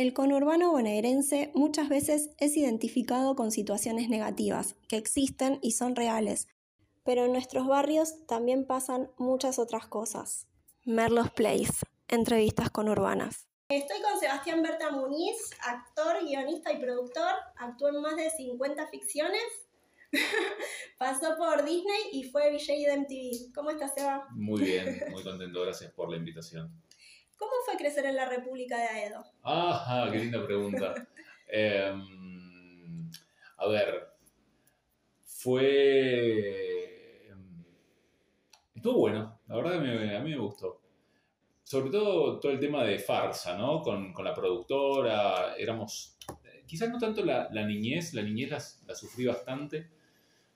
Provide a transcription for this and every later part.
El conurbano bonaerense muchas veces es identificado con situaciones negativas, que existen y son reales, pero en nuestros barrios también pasan muchas otras cosas. Merlos Place, entrevistas conurbanas. Estoy con Sebastián Berta Muniz, actor, guionista y productor. Actuó en más de 50 ficciones. Pasó por Disney y fue VJ de MTV. ¿Cómo estás, Seba? Muy bien, muy contento. Gracias por la invitación. ¿Cómo fue crecer en la República de Aedo? Ajá, qué linda pregunta. Em, a ver, fue... Em, estuvo bueno, la verdad que a mí me gustó. Sobre todo todo el tema de farsa, ¿no? Con, la productora, éramos... Quizás no tanto la, niñez, la niñez la sufrí bastante,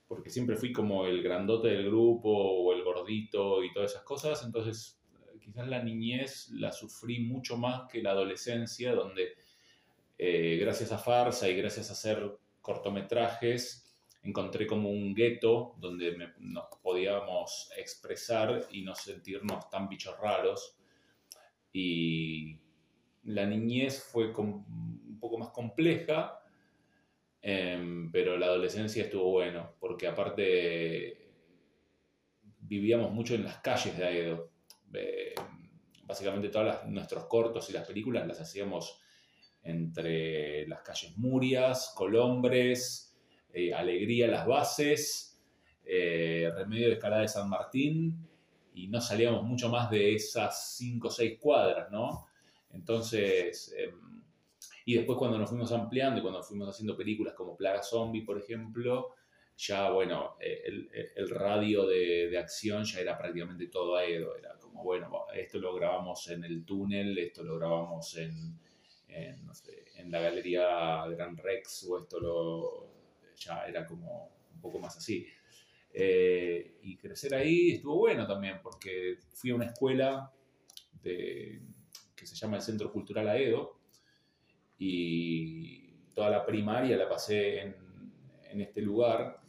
porque siempre fui como el grandote del grupo o el gordito y todas esas cosas, entonces quizás la niñez la sufrí mucho más que la adolescencia, donde eh, gracias a farsa y gracias a hacer cortometrajes encontré como un gueto donde nos podíamos expresar y no sentirnos tan bichos raros. Y la niñez fue un poco más compleja, em, pero la adolescencia estuvo bueno, porque aparte vivíamos mucho en las calles de Aedo. Eh, básicamente todos nuestros cortos y las películas las hacíamos entre las calles Murias, Colombres, eh, Alegría Las Bases, eh, Remedio de Escalada de San Martín, y no salíamos mucho más de esas 5 o 6 cuadras, ¿no? Entonces, em, y después cuando nos fuimos ampliando y cuando fuimos haciendo películas como Plaga Zombie, por ejemplo, ya, bueno, el, el radio de, acción ya era prácticamente todo Aedo, era bueno, esto lo grabamos en el túnel, esto lo grabamos en, en, la galería Gran Rex, o esto lo, ya era como un poco más así. Eh, y crecer ahí estuvo bueno también, porque fui a una escuela de, que se llama el Centro Cultural Aedo, y toda la primaria la pasé en, en este lugar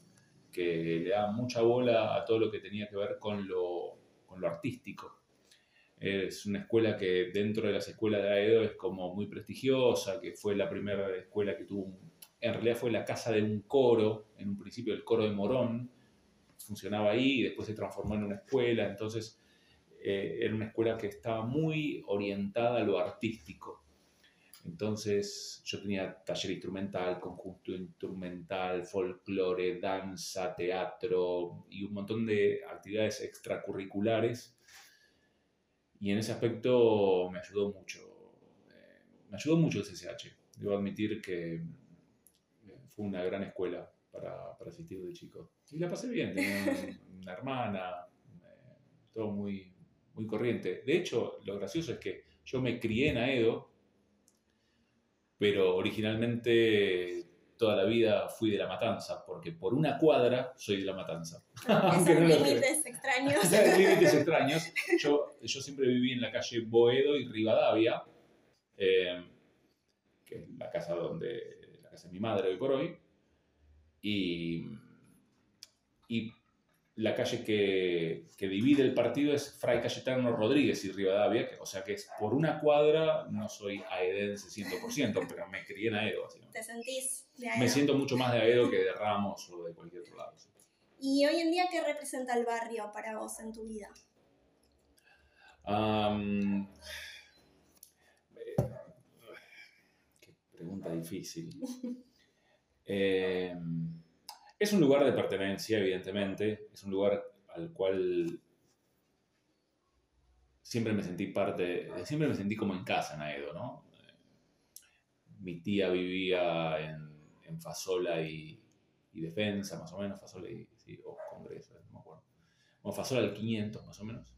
que le da mucha bola a todo lo que tenía que ver con lo, con lo artístico. Es una escuela que dentro de las escuelas de Aedo es como muy prestigiosa, que fue la primera escuela que tuvo, en realidad fue la casa de un coro, en un principio el coro de Morón, funcionaba ahí y después se transformó en una escuela, entonces eh, era una escuela que estaba muy orientada a lo artístico. Entonces yo tenía taller instrumental, conjunto instrumental, folclore, danza, teatro y un montón de actividades extracurriculares y en ese aspecto me ayudó mucho. Eh, me ayudó mucho el CCH. Debo admitir que eh, fue una gran escuela para, para asistir de chico. Y la pasé bien, tenía una hermana, eh, todo muy, muy corriente. De hecho, lo gracioso es que yo me crié en Aedo, pero originalmente toda la vida fui de La Matanza, porque por una cuadra soy de La Matanza. Aunque no límites extraños. límites extraños. Yo, yo siempre viví en la calle Boedo y Rivadavia, eh, que es la casa, donde, la casa de mi madre hoy por hoy, y, y la calle que, que, divide el partido es Fray Cayetano Rodríguez y Rivadavia, o sea que es por una cuadra, no soy aedense 100%, pero me crié en Aedo. ¿Te sentís de Aedo? Me siento mucho más de Aedo que de Ramos o de cualquier otro lado. ¿Y hoy en día qué representa el barrio para vos en tu vida? Qué pregunta difícil. eh, es un lugar de pertenencia, evidentemente, es un lugar al cual siempre me sentí parte, siempre me sentí como en casa en Aedo, ¿no? Mi tía vivía en, Fasola y, Defensa, más o menos, Fasola y, sí, o Congreso, no me acuerdo. Bueno, Fasola al 500, más o menos.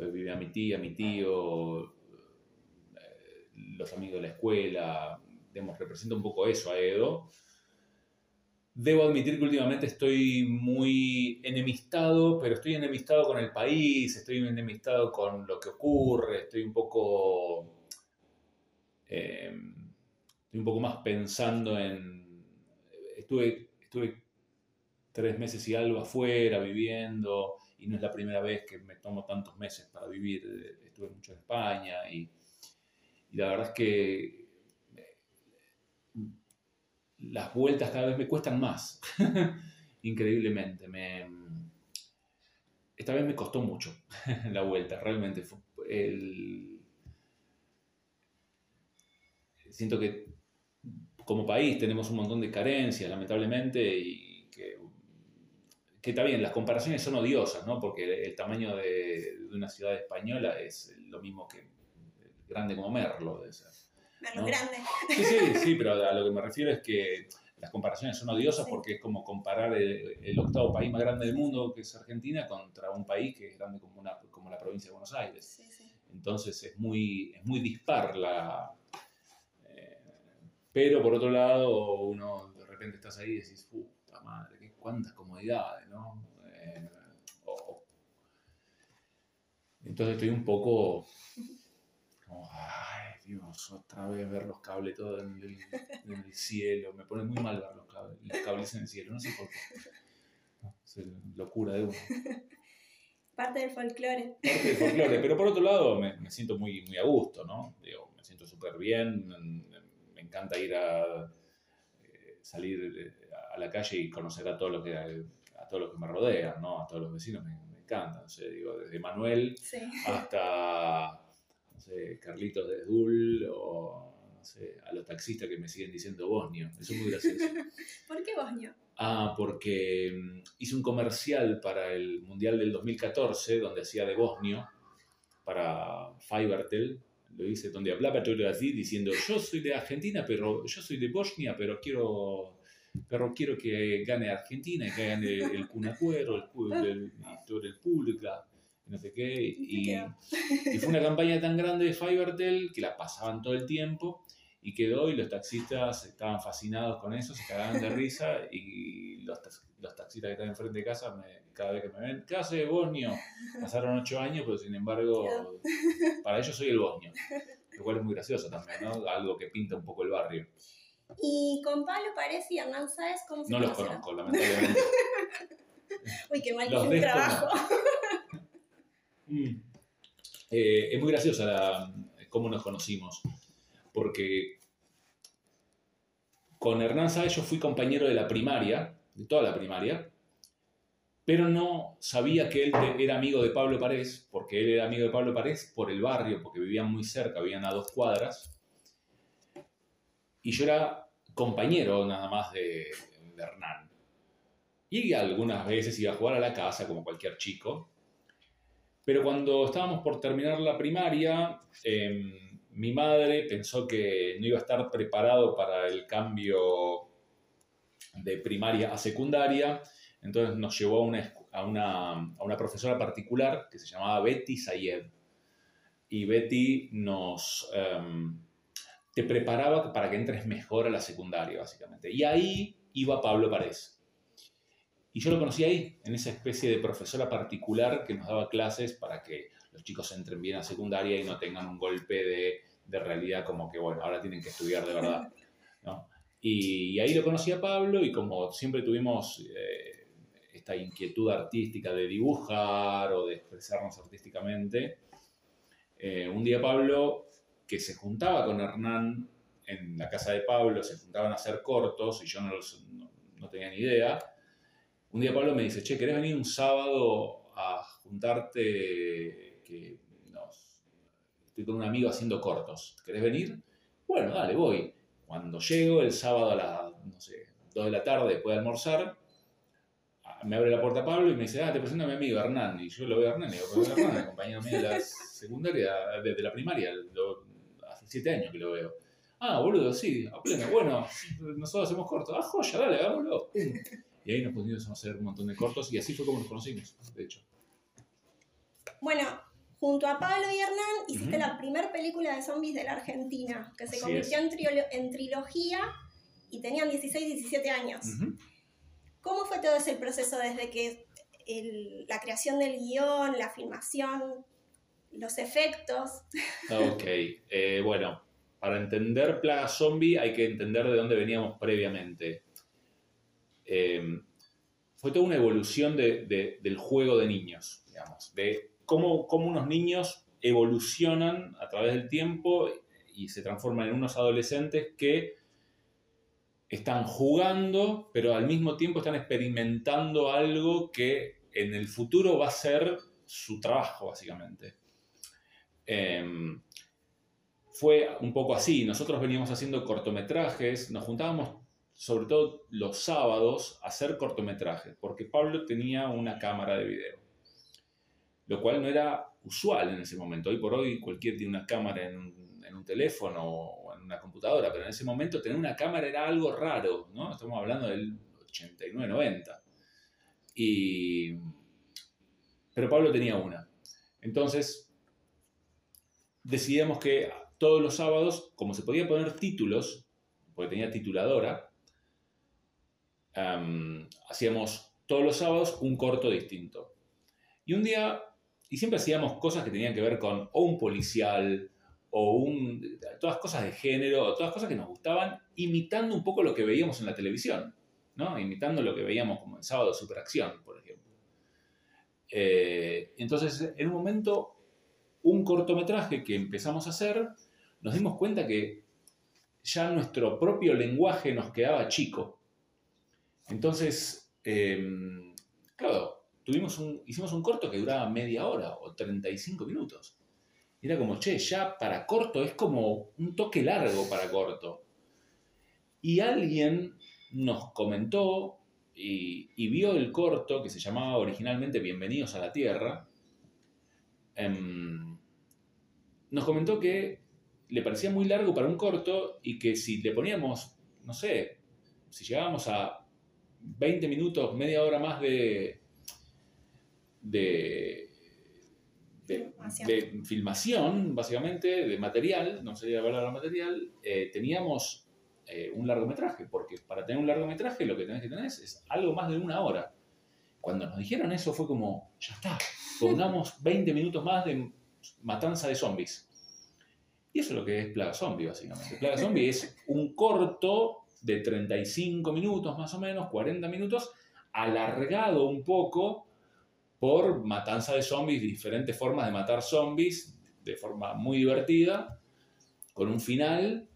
Entonces vivía mi tía, mi tío, eh, los amigos de la escuela, digamos, representa un poco eso a Edo. Debo admitir que últimamente estoy muy enemistado, pero estoy enemistado con el país, estoy enemistado con lo que ocurre, estoy un poco, em, estoy un poco más pensando en, estuve, estuve tres meses y algo afuera viviendo y no es la primera vez que me tomo tantos meses para vivir, estuve mucho en España y, y la verdad es que las vueltas cada vez me cuestan más, increíblemente. Me, esta vez me costó mucho la vuelta, realmente. siento que como país tenemos un montón de carencias, lamentablemente, y que, está bien, las comparaciones son odiosas, ¿no? Porque el, tamaño de, una ciudad española es lo mismo que grande como Merlo. De ser, Merlo grande. Sí, sí, sí, pero a lo que me refiero es que las comparaciones son odiosas porque es como comparar el, octavo país más grande del mundo, que es Argentina, contra un país que es grande como, una, como la provincia de Buenos Aires. Entonces es muy, es muy dispar la... Eh, pero por otro lado, uno de repente estás ahí y decís, puta madre, qué, cuántas comodidades, ¿no? Eh, entonces estoy un poco Dios, otra vez ver los cables todos en el, cielo. Me pone muy mal ver los cables, en el cielo, no sé por qué. es locura de uno. Parte del folclore. Parte del folclore, pero por otro lado me, siento muy, muy a gusto, ¿no? Digo, me siento súper bien, me, encanta ir a eh, salir eh, a la calle y conocer a todo lo que, a todo lo que me rodea, ¿no? A todos los vecinos me, me encantan. digo, desde Manuel hasta Carlitos de Dul o no sé, a los taxistas que me siguen diciendo Bosnio. Eso es muy gracioso. ¿Por qué Bosnio? Ah, porque mm, hice un comercial para el Mundial del 2014 donde hacía de Bosnio para Fivertel. Lo hice donde hablaba todo así diciendo yo soy de Argentina, pero yo soy de Bosnia, pero quiero pero quiero que gane Argentina y que gane el Cunacuero, el, el, todo el público no sé qué. Y, fue una campaña tan grande de Fivertel que la pasaban todo el tiempo y quedó y los taxistas estaban fascinados con eso, se cagaban de risa y los, los taxistas que están enfrente de casa, cada vez que me ven, ¿qué hace Bosnio? Pasaron ocho años, pero sin embargo, para ellos soy el Bosnio, lo cual es muy gracioso también, ¿no? Algo que pinta un poco el barrio. ¿Y con Pablo Párez y Hernán Sáez cómo se No los conozco, lamentablemente. Uy, qué mal que es un trabajo. Mm. Eh, es muy graciosa cómo nos conocimos, porque con Hernán Sáez yo fui compañero de la primaria, de toda la primaria, pero no sabía que él era amigo de Pablo Parés, porque él era amigo de Pablo Parés por el barrio, porque vivían muy cerca, vivían a dos cuadras, y yo era compañero nada más de, Hernán. Y algunas veces iba a jugar a la casa, como cualquier chico, pero cuando estábamos por terminar la primaria, em, mi madre pensó que no iba a estar preparado para el cambio de primaria a secundaria, entonces nos llevó a una, a una, a una profesora particular que se llamaba Betty Sayed. Y Betty nos... Em, te preparaba para que entres mejor a la secundaria, básicamente. Y ahí iba Pablo Parés. Y yo lo conocí ahí, en esa especie de profesora particular que nos daba clases para que los chicos entren bien a secundaria y no tengan un golpe de, de realidad como que, bueno, ahora tienen que estudiar de verdad. ¿no? Y, ahí lo conocí a Pablo y como siempre tuvimos eh, esta inquietud artística de dibujar o de expresarnos artísticamente, eh, un día Pablo, que se juntaba con Hernán en la casa de Pablo, se juntaban a hacer cortos y yo no, no, no tenía ni idea, un día Pablo me dice, che, ¿querés venir un sábado a juntarte? Que estoy con un amigo haciendo cortos. ¿Querés venir? Bueno, dale, voy. Cuando llego el sábado a las, no sé, 2 de la tarde después de almorzar, me abre la puerta Pablo y me dice, ah, te presento a mi amigo Hernán. Y yo lo veo a Hernán y digo, Hernán, compañero mío de la secundaria, desde la primaria, hace siete años que lo veo. Ah, boludo, sí, a pleno. Bueno, nosotros hacemos cortos. Ah, joya, dale, hagámoslo. Y ahí nos pudimos hacer un montón de cortos y así fue como nos conocimos, de hecho. Bueno, junto a Pablo y Hernán hiciste la primera película de zombies de la Argentina, que se convirtió en, trilogía y tenían 16, 17 años. ¿Cómo fue todo ese proceso desde que la creación del guion, la filmación, los efectos? Ok, eh, bueno, para entender Plaga Zombie hay que entender de dónde veníamos previamente. Em, fue toda una evolución del juego de niños, digamos, de cómo, cómo, unos niños evolucionan a través del tiempo y se transforman en unos adolescentes que están jugando, pero al mismo tiempo están experimentando algo que en el futuro va a ser su trabajo, básicamente. Em, fue un poco así, nosotros veníamos haciendo cortometrajes, nos juntábamos sobre todo los sábados a hacer cortometrajes, porque Pablo tenía una cámara de video, lo cual no era usual en ese momento. Hoy por hoy cualquier tiene una cámara en un, en un teléfono o en una computadora, pero en ese momento tener una cámara era algo raro, ¿no? Estamos hablando del 89-90. Y... Pero Pablo tenía una. Entonces, decidimos que todos los sábados, como se podía poner títulos, porque tenía tituladora, hacíamos todos los sábados un corto distinto. Y un día, y siempre hacíamos cosas que tenían que ver con o un policial, o un, todas cosas de género, todas cosas que nos gustaban, imitando un poco lo que veíamos en la televisión, ¿no? Imitando lo que veíamos como en Sábado Superacción, por ejemplo. Eh, entonces, en un momento, un cortometraje que empezamos a hacer, nos dimos cuenta que ya nuestro propio lenguaje nos quedaba chico. Entonces, em, claro, tuvimos un, hicimos un corto que duraba media hora o 35 minutos. era como, che, ya para corto es como un toque largo para corto. Y alguien nos comentó y, vio el corto que se llamaba originalmente Bienvenidos a la Tierra. Em, nos comentó que le parecía muy largo para un corto y que si le poníamos, no sé, si llegábamos a 20 minutos, media hora más de, de, de, filmación, básicamente, de material, no sería la palabra material, eh, teníamos eh, un largometraje, porque para tener un largometraje lo que tenés que tener es, algo más de una hora. Cuando nos dijeron eso fue como, ya está, pongamos 20 minutos más de matanza de zombies. Y eso es lo que es Plaga Zombie, básicamente. Plaga Zombie es un corto de 35 minutos más o menos, 40 minutos, alargado un poco por matanza de zombies, diferentes formas de matar zombies, de forma muy divertida, con un final,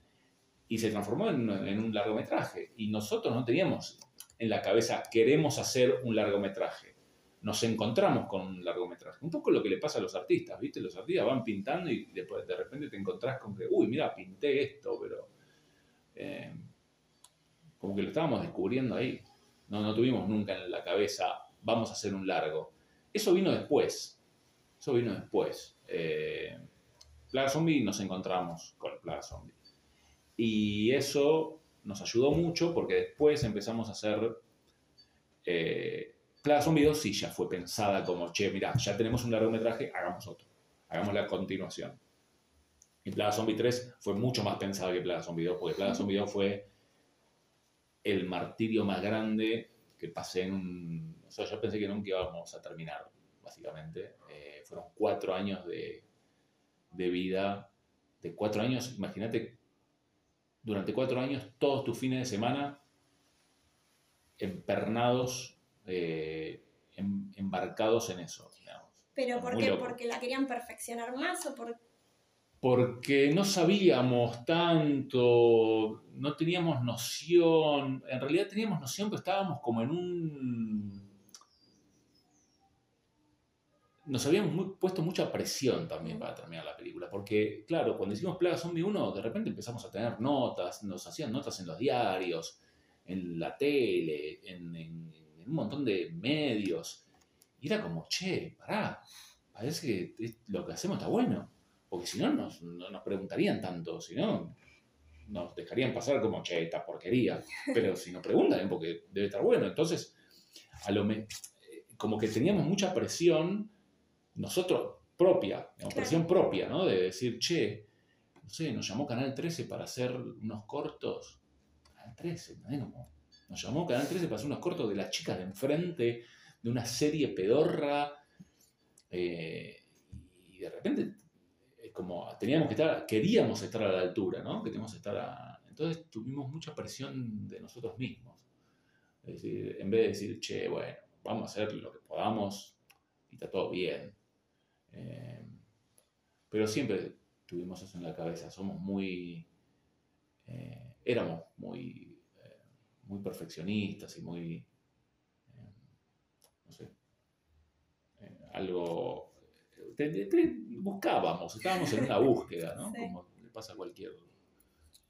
y se transformó en, en un largometraje. Y nosotros no teníamos en la cabeza, queremos hacer un largometraje nos encontramos con un largometraje. Un poco lo que le pasa a los artistas, ¿viste? Los artistas van pintando y después de repente te encontrás con que, uy, mira, pinté esto, pero eh, como que lo estábamos descubriendo ahí. No, no tuvimos nunca en la cabeza, vamos a hacer un largo. Eso vino después. Eso vino después. Eh, Plaga Zombie nos encontramos con Plaga Zombie. Y eso nos ayudó mucho porque después empezamos a hacer eh, Plaga Zombie 2 sí ya fue pensada como, che, mira, ya tenemos un largometraje, hagamos otro. Hagamos la continuación. Y Plaga Zombie 3 fue mucho más pensada que Plaga Zombie 2, porque Plaga Zombie 2 fue el martirio más grande que pasé en. O sea, yo pensé que nunca íbamos a terminar, básicamente. Eh, fueron cuatro años de, de vida. De cuatro años, imagínate, durante cuatro años, todos tus fines de semana empernados eh, em, embarcados en eso. ¿Pero por qué? ¿Porque la querían perfeccionar más o por...? Porque no sabíamos tanto, no teníamos noción, en realidad teníamos noción, pero estábamos como en un... Nos habíamos puesto mucha presión también para terminar la película, porque claro, cuando hicimos Plaga Zombie 1, de repente empezamos a tener notas, nos hacían notas en los diarios, en la tele, en un montón de medios. Y era como, che, pará, parece que lo que hacemos está bueno. Porque si no, nos, no nos preguntarían tanto, si no, nos dejarían pasar como, che, esta porquería. Pero si nos preguntan es porque debe estar bueno. Entonces, a lo me, como que teníamos mucha presión, nosotros, propia, presión propia, ¿no? De decir, che, no sé, nos llamó Canal 13 para hacer unos cortos. Canal 13, ¿no? Como, nos llamó Canal 13 para hacer unos cortos de las chicas de enfrente, de una serie pedorra. Eh, y de repente, como teníamos que estar, queríamos estar a la altura, ¿no? Queríamos estar Entonces tuvimos mucha presión de nosotros mismos. Es decir, en vez de decir, che, bueno, vamos a hacer lo que podamos y está todo bien. Eh, pero siempre tuvimos eso en la cabeza, somos muy, eh, éramos muy muy perfeccionistas y muy, eh, no sé, eh, algo... buscábamos, estábamos en una búsqueda, ¿no? Como le pasa a cualquier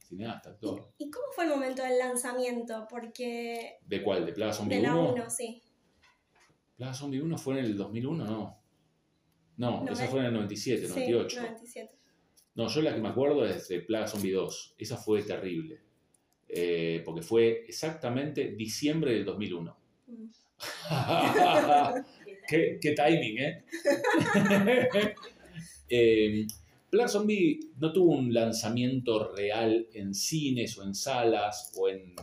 cineasta, actor. ¿Y, cómo fue el momento del lanzamiento? Porque... ¿De cuál? ¿De Plaga Zombie de la 1? 1, sí. Plaga Zombie 1 fue en el 2001, no. No, No, esa eh. fue en el 97, Sí, 98. 97. No, yo la que me acuerdo es de Plaga Zombie 2. Esa fue terrible. Eh, porque fue exactamente diciembre del 2001. Mm. qué, qué timing, ¿eh? eh Zombie no tuvo un lanzamiento real en cines o en salas o en,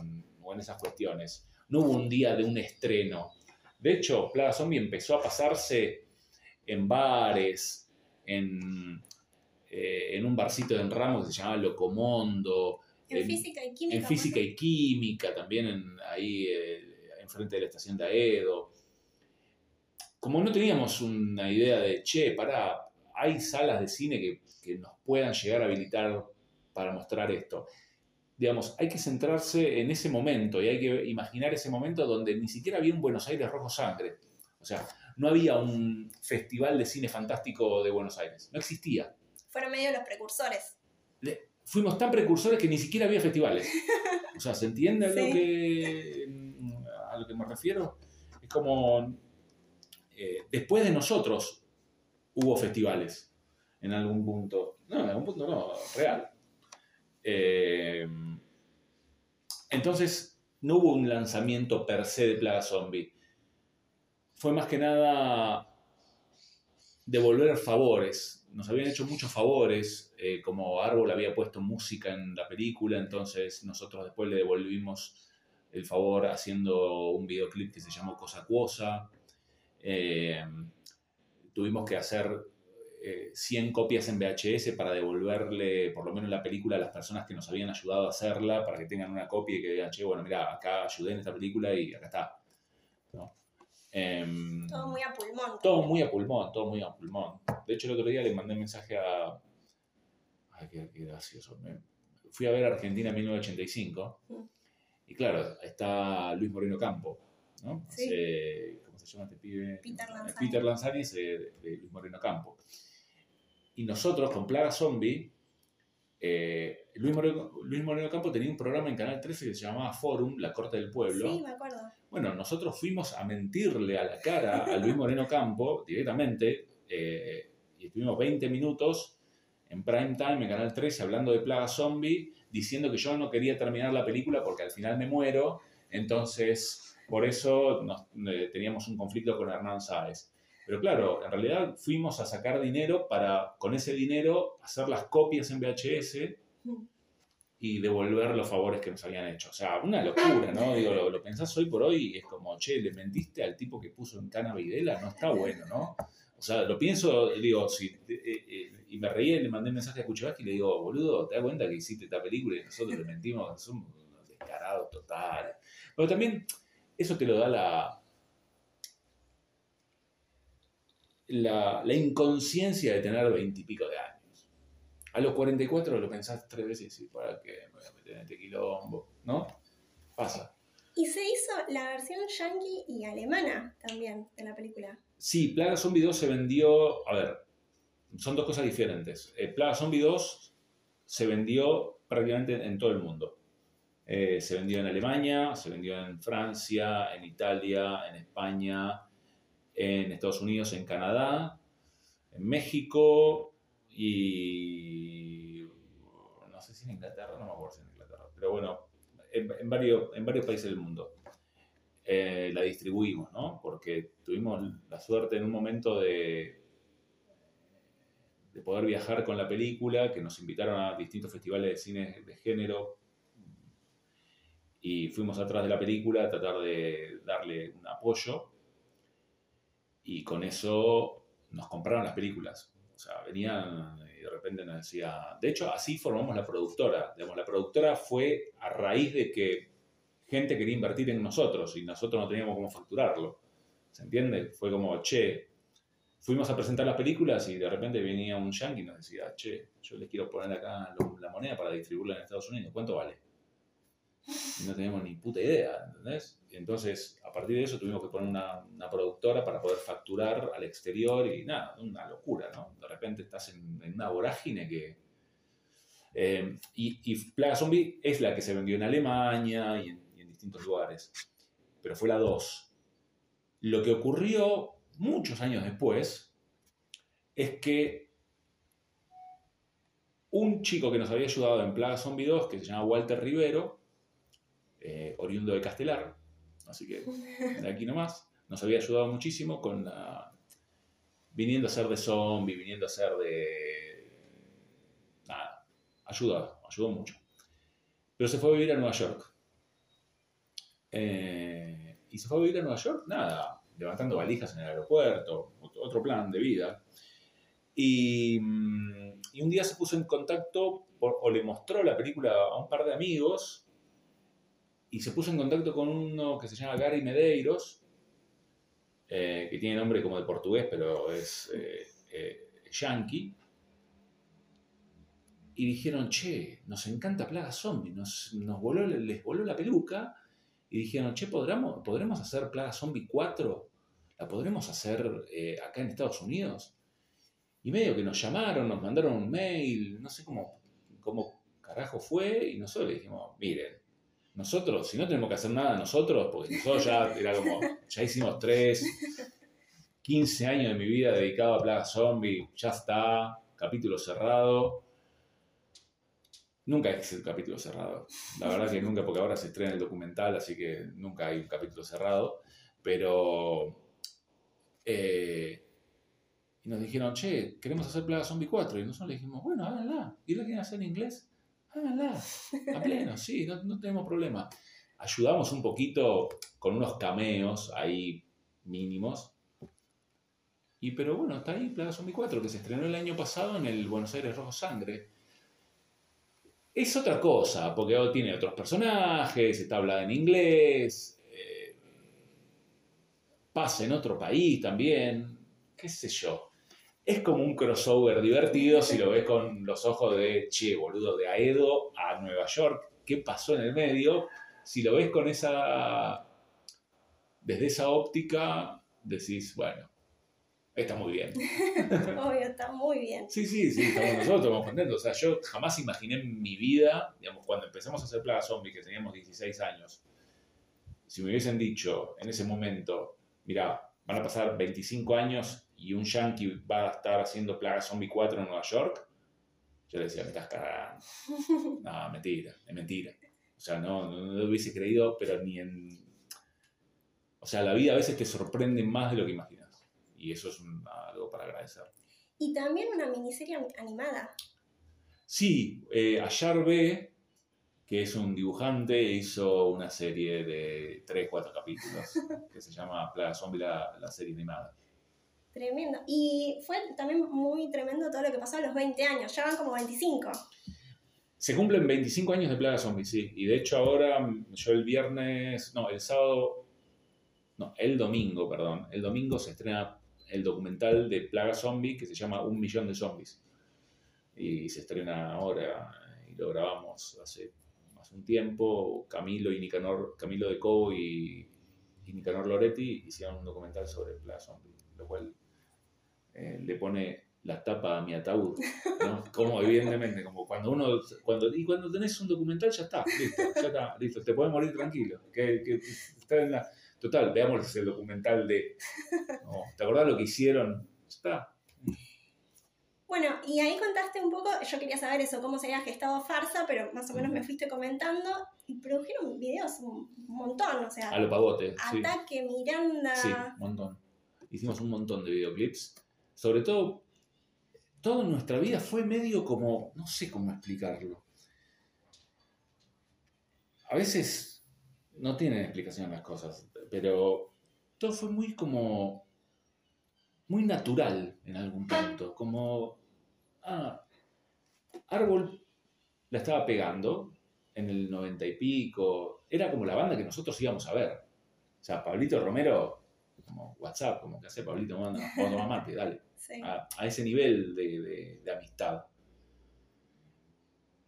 o en esas cuestiones. No hubo un día de un estreno. De hecho, Plaga Zombie empezó a pasarse en bares, en, eh, en un barcito en Ramos que se llamaba Locomondo, En en- física y química. en física y química, también en, ahí eh, enfrente de la estación de Aedo. Como no teníamos una idea de, che, pará, hay salas de cine que, que nos puedan llegar a habilitar para mostrar esto. Digamos, hay que centrarse en ese momento y hay que imaginar ese momento donde ni siquiera había un Buenos Aires rojo sangre. O sea, no había un festival de cine fantástico de Buenos Aires. No existía. Fueron medio los precursores. Fuimos tan precursores que ni siquiera había festivales. O sea, ¿se entiende a lo, Sí. que, a lo que me refiero? Es como, eh, después de nosotros hubo festivales en algún punto. No, en algún punto no, real. Eh, entonces, no hubo un lanzamiento per se de Plaga Zombie. Fue más que nada devolver favores. Nos habían hecho muchos favores, eh, como Árbol había puesto música en la película, entonces nosotros después le devolvimos el favor haciendo un videoclip que se llamó Cosa Cuosa. Eh, tuvimos que hacer eh, 100 copias en VHS para devolverle por lo menos la película a las personas que nos habían ayudado a hacerla, para que tengan una copia y que digan, che, bueno, mira, acá ayudé en esta película y acá está. Em, Todo muy a pulmón. todo muy a pulmón, todo muy a pulmón. De hecho, el otro día le mandé un mensaje a. Ay, qué, qué gracioso. Me- Fui a ver Argentina en 1985. Mm. Y claro, está Luis Moreno Campo, ¿no? Sí. Hace- ¿Cómo se llama este pibe? Peter Lanzani. Peter Lanzani es de, de Luis Moreno Campo. Y nosotros, con Plaga Zombie, eh, Luis, Moreno, Luis Moreno Campo tenía un programa en Canal 13 que se llamaba Forum, La Corte del Pueblo. Sí, me acuerdo. Bueno, nosotros fuimos a mentirle a la cara a Luis Moreno Campo directamente eh, y estuvimos 20 minutos en prime time en Canal 13 hablando de Plaga Zombie, diciendo que yo no quería terminar la película porque al final me muero, entonces por eso nos- eh, teníamos un conflicto con Hernán Sáez. Pero claro, en realidad fuimos a sacar dinero para, con ese dinero, hacer las copias en VHS Mm. Y devolver los favores que nos habían hecho. O sea, una locura, ¿no? Digo, lo, lo pensás hoy por hoy y es como, che, le mentiste al tipo que puso en Cana Videla, no está bueno, ¿no? O sea, lo pienso, digo, si, eh, eh, y me reí, le mandé un mensaje a Kuchevsky y le digo, boludo, ¿te das cuenta que hiciste esta película y nosotros le mentimos? Somos unos descarados totales. Pero también eso te lo da la, la, la inconsciencia de tener veintipico de años. A los 44 lo pensás tres veces y decís, ¿para qué me voy a meter en este quilombo? ¿No? Pasa. Y se hizo la versión yankee y alemana también de la película. Sí, Plaga Zombie 2 se vendió. A ver, son dos cosas diferentes. Eh, Plaga Zombie 2 se vendió prácticamente en todo el mundo. Eh, se vendió en Alemania, se vendió en Francia, en Italia, en España, en Estados Unidos, en Canadá, en México y. No sé si en Inglaterra, no me acuerdo si en Inglaterra, pero bueno, en, en varios, en varios países del mundo eh, la distribuimos, ¿no? Porque tuvimos la suerte en un momento de, de poder viajar con la película, que nos invitaron a distintos festivales de cine de género y fuimos atrás de la película a tratar de darle un apoyo y con eso nos compraron las películas. Sea, venían y de repente nos decía, de hecho así formamos la productora. Digamos, la productora fue a raíz de que gente quería invertir en nosotros y nosotros no teníamos cómo facturarlo. ¿Se entiende? Fue como, che, fuimos a presentar las películas y de repente venía un yankee y nos decía, che, yo les quiero poner acá la moneda para distribuirla en Estados Unidos. ¿Cuánto vale? No teníamos ni puta idea, ¿entendés? Entonces, a partir de eso tuvimos que poner una, una productora para poder facturar al exterior y nada, una locura, ¿no? De repente estás en, en una vorágine que... eh, y, y Plaga Zombie es la que se vendió en Alemania y en, y en distintos lugares, pero fue la 2. Lo que ocurrió muchos años después es que un chico que nos había ayudado en Plaga Zombie 2, que se llama Walter Rivero, eh, oriundo de Castelar, así que de aquí nomás, nos había ayudado muchísimo con la... viniendo a ser de zombie, viniendo a ser de... nada, ayudó, ayudó mucho. Pero se fue a vivir a Nueva York. Eh, y se fue a vivir a Nueva York, nada, levantando valijas en el aeropuerto, otro plan de vida. Y, mm, y un día se puso en contacto, por- o le mostró la película a un par de amigos, y se puso en contacto con uno que se llama Gary Medeiros, eh, que tiene nombre como de portugués, pero es eh, eh, yankee. Y dijeron, che, nos encanta Plaga Zombie, nos, nos voló, les voló la peluca. Y dijeron, che, ¿podremos, ¿podremos hacer Plaga Zombie 4? ¿La podremos hacer eh, acá en Estados Unidos? Y medio que nos llamaron, nos mandaron un mail, no sé cómo, cómo carajo fue, y nosotros le dijimos, miren, nosotros, si no tenemos que hacer nada nosotros, porque nosotros ya era como, ya hicimos tres, 15 años de mi vida dedicado a Plaga Zombie, ya está, capítulo cerrado. Nunca existe el capítulo cerrado. La verdad que nunca, porque ahora se estrena el documental, así que nunca hay un capítulo cerrado. Pero. eh, y nos dijeron, che, queremos hacer Plaga Zombie 4. Y nosotros le dijimos, bueno, háganla. ¿Y la quieren hacer en inglés? Háganla. A pleno, sí, no, no tenemos problema. Ayudamos un poquito con unos cameos ahí mínimos. Y pero bueno, está ahí Plaga Zombie 4, que se estrenó el año pasado en el Buenos Aires Rojo Sangre. Es otra cosa, porque tiene otros personajes, está hablada en inglés, eh, pasa en otro país también, qué sé yo. Es como un crossover divertido si lo ves con los ojos de, che, boludo, de Aedo a Nueva York, ¿qué pasó en el medio? Si lo ves con esa, desde esa óptica, decís, bueno, está muy bien. Obvio, está muy bien. Sí, sí, sí, estamos nosotros, estamos contentos. O sea, yo jamás imaginé en mi vida, digamos, cuando empezamos a hacer Plaga Zombie, que teníamos 16 años, si me hubiesen dicho en ese momento, mira, van a pasar 25 años y un yankee va a estar haciendo Plaga Zombie 4 en Nueva York, yo le decía, me estás cagando. No, mentira, es mentira. O sea, no, no, no lo hubiese creído, pero ni en... O sea, la vida a veces te sorprende más de lo que imaginas. Y eso es un- algo para agradecer. Y también una miniserie animada. Sí, eh, Ayar B, que es un dibujante, hizo una serie de 3, 4 capítulos que se llama Plaga Zombie, la, la serie animada. Tremendo. Y fue también muy tremendo todo lo que pasó a los 20 años. Ya van como 25. Se cumplen 25 años de Plaga Zombie, sí. Y de hecho ahora, yo el viernes, no, el sábado, no, el domingo, perdón. El domingo se estrena el documental de Plaga Zombie que se llama Un Millón de Zombies. Y se estrena ahora y lo grabamos hace, hace un tiempo. Camilo y Nicanor, Camilo de Cobo y, y Nicanor Loretti hicieron un documental sobre Plaga Zombie, lo cual eh, le pone la tapa a mi ataúd, ¿no? Como evidentemente, como cuando uno, cuando, y cuando tenés un documental ya está, listo, ya está, listo, te puedes morir tranquilo, que, que está en la, total, veamos el documental de, no, ¿te acordás lo que hicieron? Ya está, Bueno, y ahí contaste un poco, yo quería saber eso, cómo se había gestado Farsa, pero más o menos me fuiste comentando y produjeron videos un montón, o sea, a lo pavote, sí, Ataque, Miranda. sí, un montón, hicimos un montón de videoclips, sobre todo, toda nuestra vida fue medio como, no sé cómo explicarlo, a veces no tienen explicación las cosas, pero todo fue muy como, muy natural en algún punto, como, ah, Árbol la estaba pegando en el noventa y pico, era como la banda que nosotros íbamos a ver. O sea, Pablito Romero, como WhatsApp, como que hace Pablito, manda, vamos a tomar mate, dale Sí. a, a ese nivel de, de- de amistad.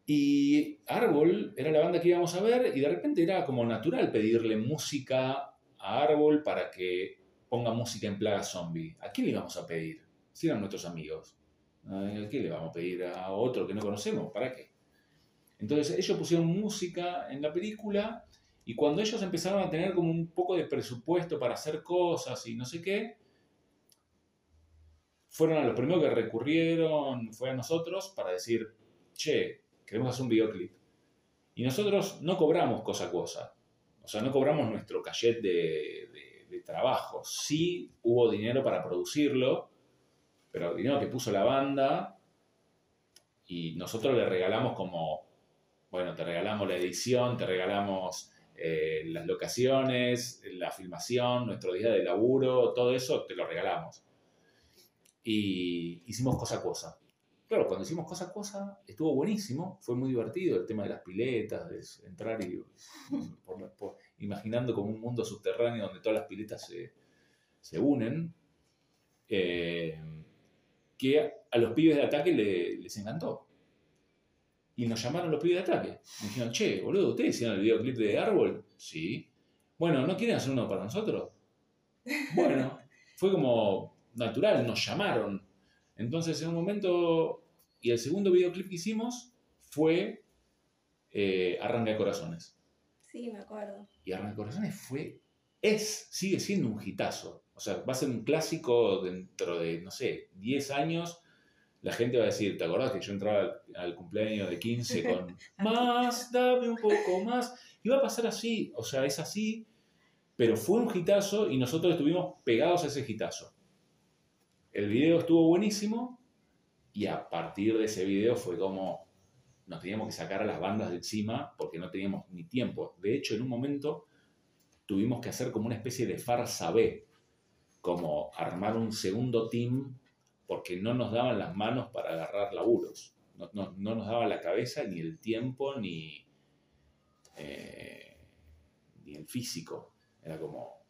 Y Árbol era la banda que íbamos a ver y de repente era como natural pedirle música a Árbol para que ponga música en Plaga Zombie. ¿A quién le íbamos a pedir? Si eran nuestros amigos. ¿A qué le vamos a pedir a otro que no conocemos? ¿Para qué? Entonces ellos pusieron música en la película y cuando ellos empezaron a tener como un poco de presupuesto para hacer cosas y no sé qué, fueron a los primeros que recurrieron, fue a nosotros para decir, che, queremos hacer un videoclip. Y nosotros no cobramos cosa a cosa. O sea, no cobramos nuestro cachet de, de trabajo. Sí hubo dinero para producirlo, pero dinero que puso la banda y nosotros le regalamos como, bueno, te regalamos la edición, te regalamos eh, las locaciones, la filmación, nuestro día de laburo, todo eso te lo regalamos. Y hicimos cosa a cosa. Claro, cuando hicimos cosa a cosa estuvo buenísimo, fue muy divertido el tema de las piletas, de entrar y imaginando como un mundo subterráneo donde todas las piletas se, unen, eh, que a los pibes de ataque les encantó. Y nos llamaron los pibes de ataque. Me dijeron, che, boludo, ¿ustedes hicieron el videoclip de Árbol? Sí. Bueno, ¿no quieren hacer uno para nosotros? Bueno, fue como natural, nos llamaron. Entonces, en un momento, y el segundo videoclip que hicimos fue eh, Arranca de Corazones. Sí, me acuerdo. Y Arranca de Corazones fue, es, sigue siendo un hitazo. O sea, va a ser un clásico dentro de, no sé, 10 años la gente va a decir, ¿te acordás que yo entraba al, cumpleaños de 15 con más, dame un poco más? Y va a pasar así, o sea, es así, pero fue un hitazo y nosotros estuvimos pegados a ese hitazo. El video estuvo buenísimo y a partir de ese video fue como nos teníamos que sacar a las bandas de encima porque no teníamos ni tiempo. De hecho, en un momento tuvimos que hacer como una especie de farsa B, como armar un segundo team porque no nos daban las manos para agarrar laburos, no, nos daban la cabeza ni el tiempo ni, eh, ni el físico. Era como,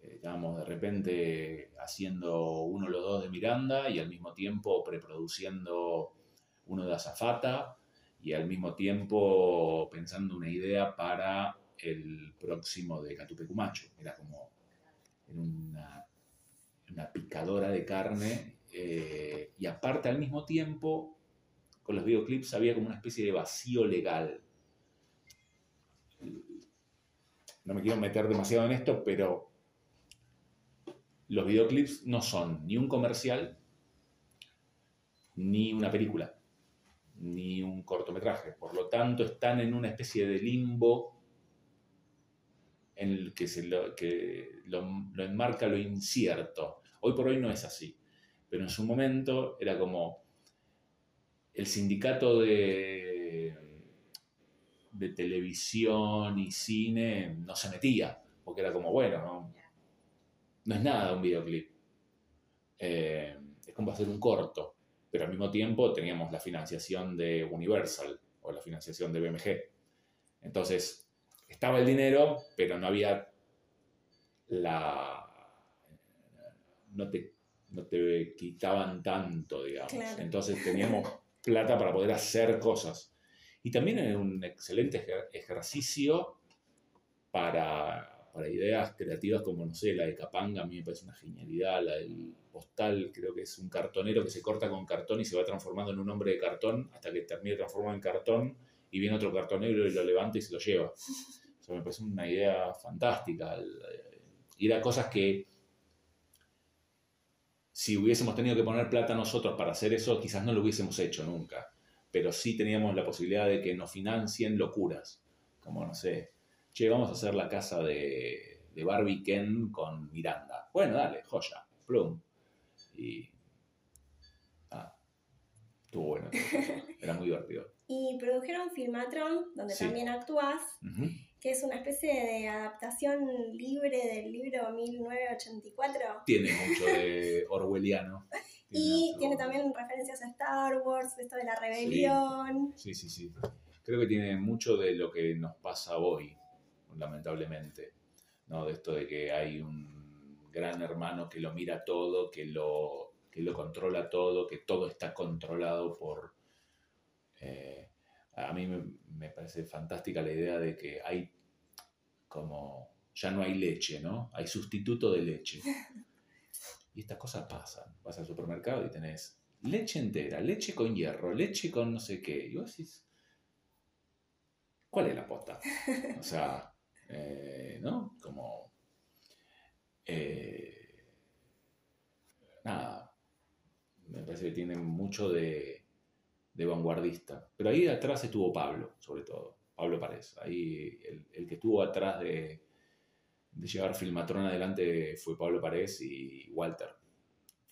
eh, de repente haciendo uno los dos de Miranda y al mismo tiempo preproduciendo uno de Azafata y al mismo tiempo pensando una idea para el próximo de Catupecumacho. Era como una una picadora de carne eh, y aparte al mismo tiempo con los videoclips había como una especie de vacío legal. No me quiero meter demasiado en esto, pero los videoclips no son ni un comercial, ni una película, ni un cortometraje. Por lo tanto, están en una especie de limbo en el que, se lo, que lo, enmarca lo incierto. Hoy por hoy no es así, pero en su momento era como el sindicato de, de televisión y cine no se metía, porque era como, bueno, no, es nada un videoclip. Eh, es como hacer un corto, pero al mismo tiempo teníamos la financiación de Universal o la financiación de BMG. Entonces, estaba el dinero, pero no había la... No te, no te quitaban tanto, digamos. Entonces teníamos plata para poder hacer cosas. Y también es un excelente ejercicio para, para, ideas creativas como, no sé, la de Capanga, a mí me parece una genialidad, la del postal, creo que es un cartonero que se corta con cartón y se va transformando en un hombre de cartón hasta que termina transformado en cartón y viene otro cartonero y lo levanta y se lo lleva. Eso me parece una idea fantástica. Y era cosas que si hubiésemos tenido que poner plata nosotros para hacer eso, quizás no lo hubiésemos hecho nunca. Pero sí teníamos la posibilidad de que nos financien locuras. Como, no sé, che, vamos a hacer la casa de, de Barbie Ken con Miranda. Bueno, dale, joya, plum. Y. Ah, estuvo bueno. Era muy divertido. Y produjeron Filmatron, donde también actúas, que es una especie de adaptación libre del libro 1984. Tiene mucho de orwelliano. y tiene también referencias a Star Wars, esto de la rebelión. Sí, sí, sí, Creo que tiene mucho de lo que nos pasa hoy, lamentablemente. ¿no? De esto de que hay un gran hermano que lo mira todo, que lo, que lo controla todo, que todo está controlado por eh, a mí me, parece fantástica la idea de que hay como, ya no hay leche, ¿no? Hay sustituto de leche. Y estas cosas pasan. Vas al supermercado y tenés leche entera, leche con hierro, leche con no sé qué. Y vos decís, ¿cuál es la pota? O sea, eh, ¿no? Como... Eh, nada, me parece que tiene mucho de, de, vanguardista. Pero ahí atrás estuvo Pablo, sobre todo, Pablo Párez. Ahí el, que estuvo atrás de, de, llevar Filmatron adelante fue Pablo Párez y Walter.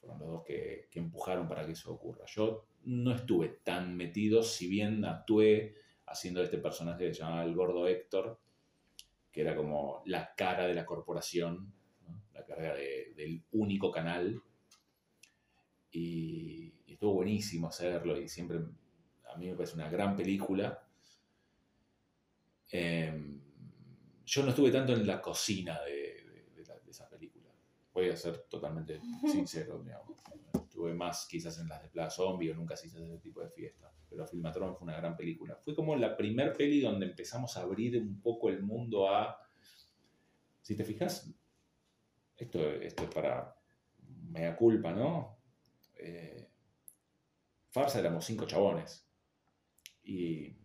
Fueron los dos que, que empujaron para que eso ocurra. Yo no estuve tan metido, si bien actué haciendo este personaje que se llamaba el gordo Héctor, que era como la cara de la corporación, la cara del único canal. Y, estuvo buenísimo hacerlo y siempre a mí me parece una gran película. Em, yo no estuve tanto en la cocina de, esa película. Voy a ser totalmente sincero. Estuve más quizás en las de Plaza Zombie o nunca hice ese tipo de fiesta. Pero Filmatron fue una gran película. Fue como la primer peli donde empezamos a abrir un poco el mundo a... Si te fijas, esto, esto es para mea culpa, ¿no? Eh, Farsa éramos cinco chabones. Y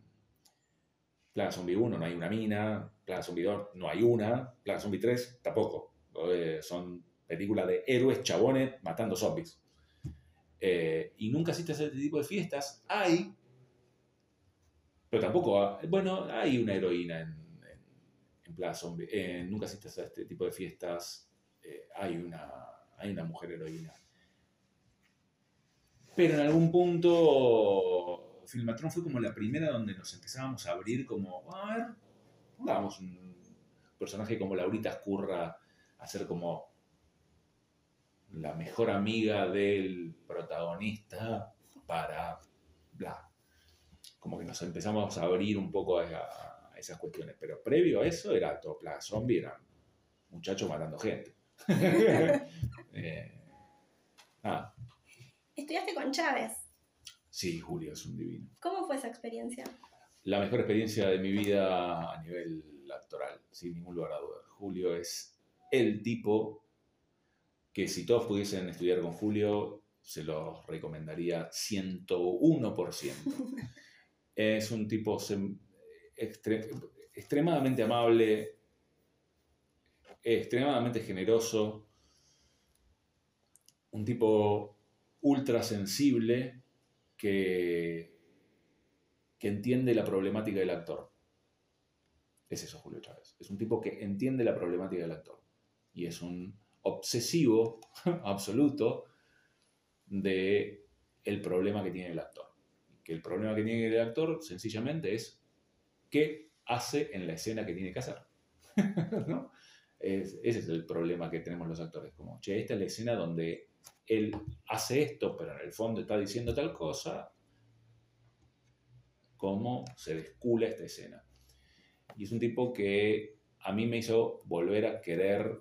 Plaga Zombie 1 no hay una mina, Plaga Zombie 2 no hay una, Plaga Zombie 3 tampoco. Eh, son películas de héroes chabones matando zombies. Eh, y nunca hiciste ese tipo de fiestas, hay, pero tampoco, bueno, hay una heroína en, en, Plaza Zombie. Nunca hiciste este tipo de fiestas, hay, una, hay una mujer heroína. Pero en algún punto, Filmatron fue como la primera donde nos empezábamos a abrir como, a ver, un personaje como Laurita Escurra a ser como la mejor amiga del protagonista para bla. Como que nos empezamos a abrir un poco a, esas cuestiones. Pero previo a eso era todo Zombie, eran muchachos matando gente. Eh, Estudiaste con Chávez. Sí, Julio es un divino. ¿Cómo fue esa experiencia? La mejor experiencia de mi vida a nivel actoral, sin ningún lugar a dudas. Julio es el tipo que si todos pudiesen estudiar con Julio, se los recomendaría 101%. es un tipo extremadamente amable, extremadamente generoso, un tipo ultra sensible que, que entiende la problemática del actor. Es eso, Julio Chávez. Es un tipo que entiende la problemática del actor. Y es un obsesivo absoluto de el problema que tiene el actor. Que el problema que tiene el actor sencillamente es qué hace en la escena que tiene que hacer. ese es el problema que tenemos los actores. Como, che, esta es la escena donde él hace esto, pero en el fondo está diciendo tal cosa. ¿Cómo se descula esta escena? Y es un tipo que a mí me hizo volver a querer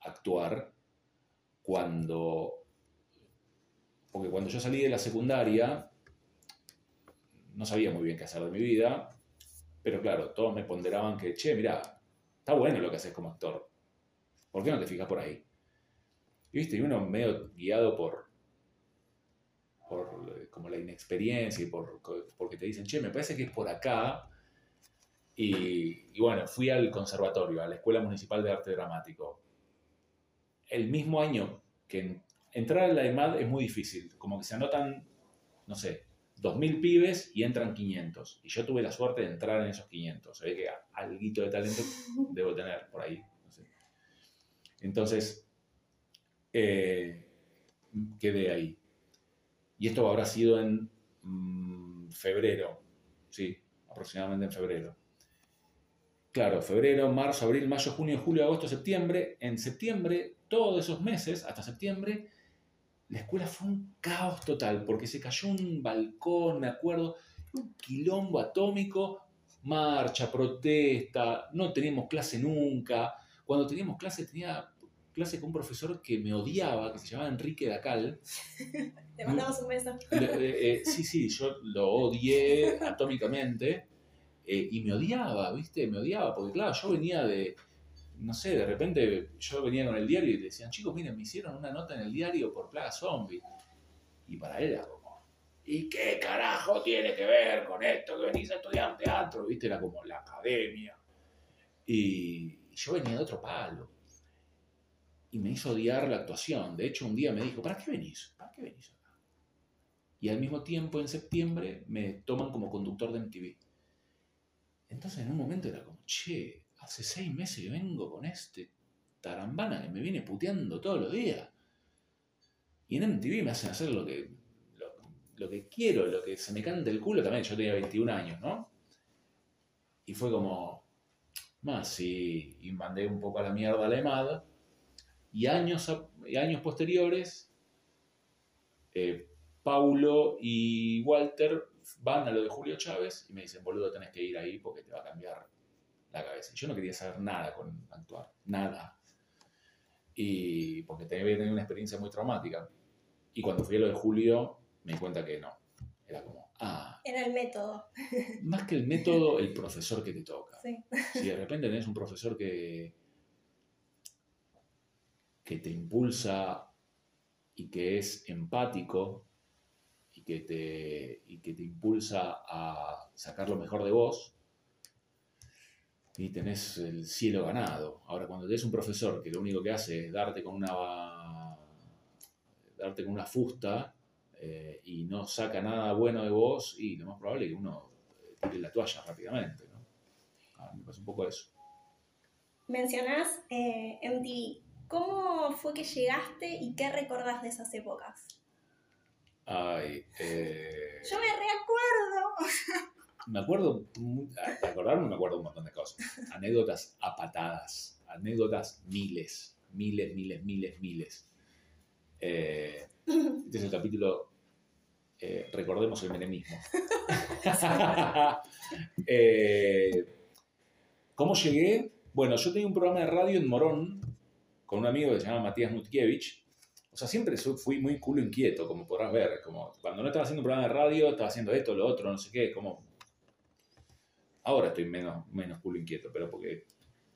actuar cuando... Porque cuando yo salí de la secundaria, no sabía muy bien qué hacer de mi vida, pero claro, todos me ponderaban que, che, mira, está bueno lo que haces como actor. ¿Por qué no te fijas por ahí? Viste, y uno medio guiado por, por como la inexperiencia y por, porque te dicen, che, me parece que es por acá. Y, y, bueno, fui al conservatorio, a la Escuela Municipal de Arte Dramático el mismo año que entrar a la EMAD es muy difícil, como que se anotan, no sé, 2.000 pibes y entran 500. Y yo tuve la suerte de entrar en esos 500. Se ve que algo de talento debo tener por ahí. Entonces, eh, quedé ahí. Y esto habrá sido en mm, febrero, sí, aproximadamente en febrero. Claro, febrero, marzo, abril, mayo, junio, julio, agosto, septiembre. En septiembre todos esos meses, hasta septiembre, la escuela fue un caos total, porque se cayó un balcón, me acuerdo, un quilombo atómico, marcha, protesta, no teníamos clase nunca. Cuando teníamos clase tenía clase con un profesor que me odiaba, que se llamaba Enrique Dacal. Te mandamos un beso. Eh, eh, sí, sí, yo lo odié atómicamente eh, y me odiaba, ¿viste? Me odiaba, porque claro, yo venía de, no sé, de repente yo venía con el diario y le decían, chicos, miren, me hicieron una nota en el diario por plaga zombie. Y para él era como, ¿y qué carajo tiene que ver con esto que venís a estudiar teatro? ¿Viste? Era como la academia. Y yo venía de otro palo. Y me hizo odiar la actuación. De hecho, un día me dijo, ¿para qué venís? ¿Para qué venís acá? Y al mismo tiempo, en septiembre, me toman como conductor de MTV. Entonces, en un momento era como, che, hace seis meses que vengo con este tarambana que me viene puteando todos los días. Y en MTV me hacen hacer lo que, lo, lo que quiero, lo que se me canta el culo también. Yo tenía 21 años, ¿no? Y fue como, más sí, y mandé un poco a la mierda a la EMAD. Y años, y años posteriores, eh, Paulo y Walter van a lo de Julio Chávez y me dicen, boludo, tenés que ir ahí porque te va a cambiar la cabeza. Y yo no quería saber nada con actuar, nada. Y porque había tenido una experiencia muy traumática. Y cuando fui a lo de Julio, me di cuenta que no. Era como, ah, Era el método. más que el método, el profesor que te toca. Sí. Si de repente tenés un profesor que, que te impulsa y que es empático y que, te, y que te impulsa a sacar lo mejor de vos, y tenés el cielo ganado. Ahora, cuando tenés un profesor que lo único que hace es darte con una, darte con una fusta eh, y no saca nada bueno de vos, y lo más probable es que uno eh, tire la toalla rápidamente. ¿no? Me pasa un poco eso. Mencionás eh, MTV. ¿Cómo fue que llegaste y qué recordás de esas épocas? Ay, eh, Yo me reacuerdo. me acuerdo, de acordarme me acuerdo un montón de cosas. Anécdotas a patadas, anécdotas miles, miles, miles, miles, miles. Eh, este es el capítulo eh, Recordemos el menemismo. Eh, ¿Cómo llegué? Bueno, yo tenía un programa de radio en Morón con un amigo que se llama Matías Nutkiewicz. O sea, siempre fui muy culo inquieto, como podrás ver. Como cuando no estaba haciendo un programa de radio, estaba haciendo esto, lo otro, no sé qué. Como... Ahora estoy menos, menos culo inquieto, pero porque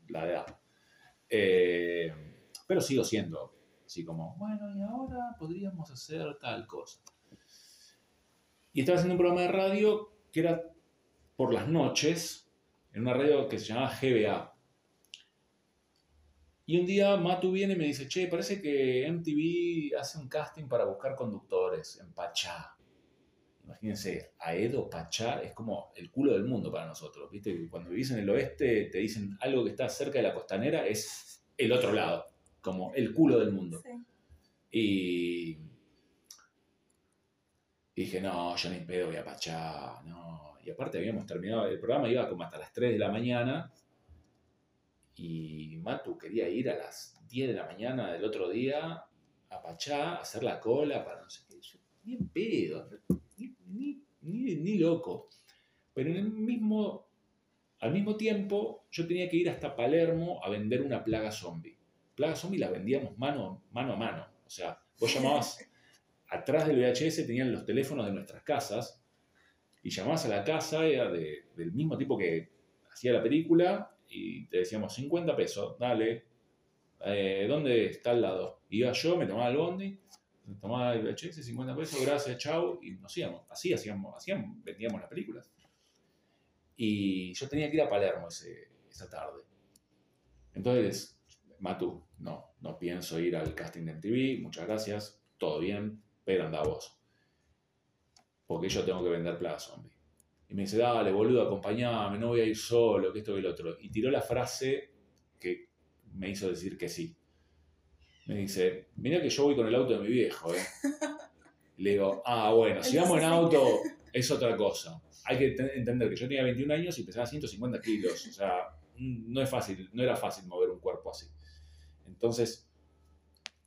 la edad. Eh, pero sigo siendo así como, bueno, y ahora podríamos hacer tal cosa. Y estaba haciendo un programa de radio que era por las noches, en una radio que se llamaba GBA. Y un día Matu viene y me dice, che, parece que MTV hace un casting para buscar conductores en Pachá. Imagínense, Aedo, Pachá, es como el culo del mundo para nosotros, ¿viste? Cuando vivís en el oeste te dicen algo que está cerca de la costanera, es el otro lado, como el culo del mundo. Sí. Y dije, no, yo ni pedo voy a Pachá, no. Y aparte habíamos terminado, el programa iba como hasta las 3 de la mañana y Matu quería ir a las 10 de la mañana del otro día a Pachá, a hacer la cola para no sé qué. Yo, ni en pedo, ni, ni- ni- ni loco. Pero en el mismo, al mismo tiempo yo tenía que ir hasta Palermo a vender una plaga zombie. Plaga zombie la vendíamos mano, mano a mano. O sea, vos llamabas atrás del VHS, tenían los teléfonos de nuestras casas y llamabas a la casa, era de- del mismo tipo que hacía la película y te decíamos 50 pesos, dale, eh, ¿dónde está al lado? Iba yo, me tomaba el bondi, me tomaba el VHS, 50 pesos, gracias, chau, y nos íbamos. Así hacíamos, hacíamos vendíamos las películas. Y yo tenía que ir a Palermo ese- esa tarde. Entonces, Matu, no, no pienso ir al casting de MTV, muchas gracias, todo bien, pero anda vos. Porque yo tengo que vender Plaga Zombie. Y me dice, dale, boludo, acompañame, no voy a ir solo, que esto y el otro. Y tiró la frase que me hizo decir que sí. Me dice, mira que yo voy con el auto de mi viejo, ¿eh? Le digo, ah, bueno, si vamos en auto es otra cosa. Hay que te- entender que yo tenía 21 años y pesaba 150 kilos. O sea, no es fácil, no era fácil mover un cuerpo así. Entonces,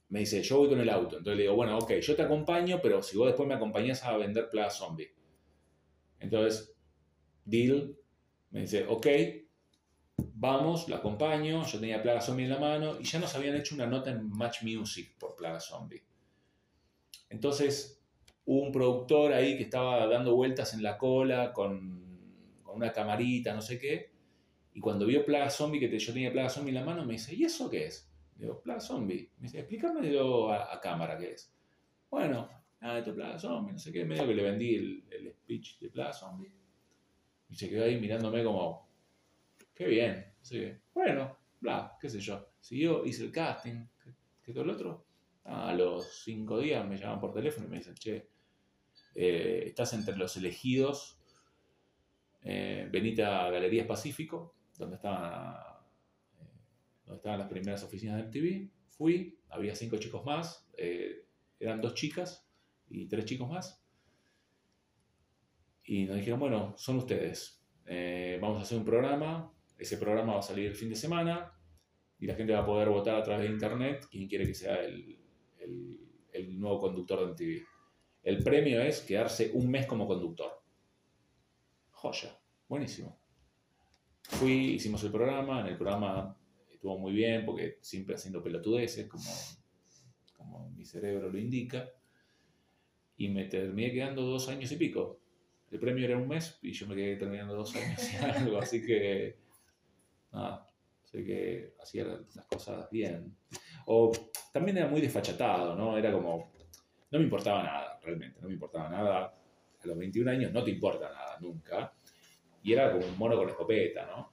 me dice, yo voy con el auto. Entonces le digo, bueno, ok, yo te acompaño, pero si vos después me acompañás a vender Plaga Zombie. Entonces, deal, me dice, ok, Vamos, lo acompaño, yo tenía Plaga Zombie en la mano y ya nos habían hecho una nota en Match Music por Plaga Zombie. Entonces, un productor ahí que estaba dando vueltas en la cola con, con una camarita, no sé qué, y cuando vio Plaga Zombie, que yo tenía Plaga Zombie en la mano, me dice, ¿y eso qué es? Digo, Plaga Zombie. Me dice, explícamelo a, a cámara qué es. Bueno, ah, esto es Plaga Zombie, no sé qué, medio que le vendí el, el speech de Plaga Zombie. Y se quedó ahí mirándome como, qué bien. Así que, bueno, bla, qué sé yo. Siguió, hice el casting, ¿qué, todo el otro? a los cinco días me llaman por teléfono y me dicen, che, eh, estás entre los elegidos, eh, a Galerías Pacífico, donde estaban, eh, donde estaban las primeras oficinas de MTV. Fui, había cinco chicos más, eran dos chicas y tres chicos más. Y nos dijeron, bueno, son ustedes. vamos a hacer un programa. Ese programa va a salir el fin de semana y la gente va a poder votar a través de internet quién quiere que sea el, el, nuevo conductor de MTV. El premio es quedarse un mes como conductor. Joya, buenísimo. Fui, hicimos el programa, en el programa estuvo muy bien porque siempre haciendo pelotudeces, como, como mi cerebro lo indica, y me terminé quedando dos años y pico. El premio era un mes y yo me quedé terminando dos años y algo, así que nada, sé que hacía las cosas bien. O también era muy desfachatado, ¿no? Era como, no me importaba nada, realmente, no me importaba nada. A los 21 años no te importa nada, nunca. Y era como un mono con escopeta, ¿no?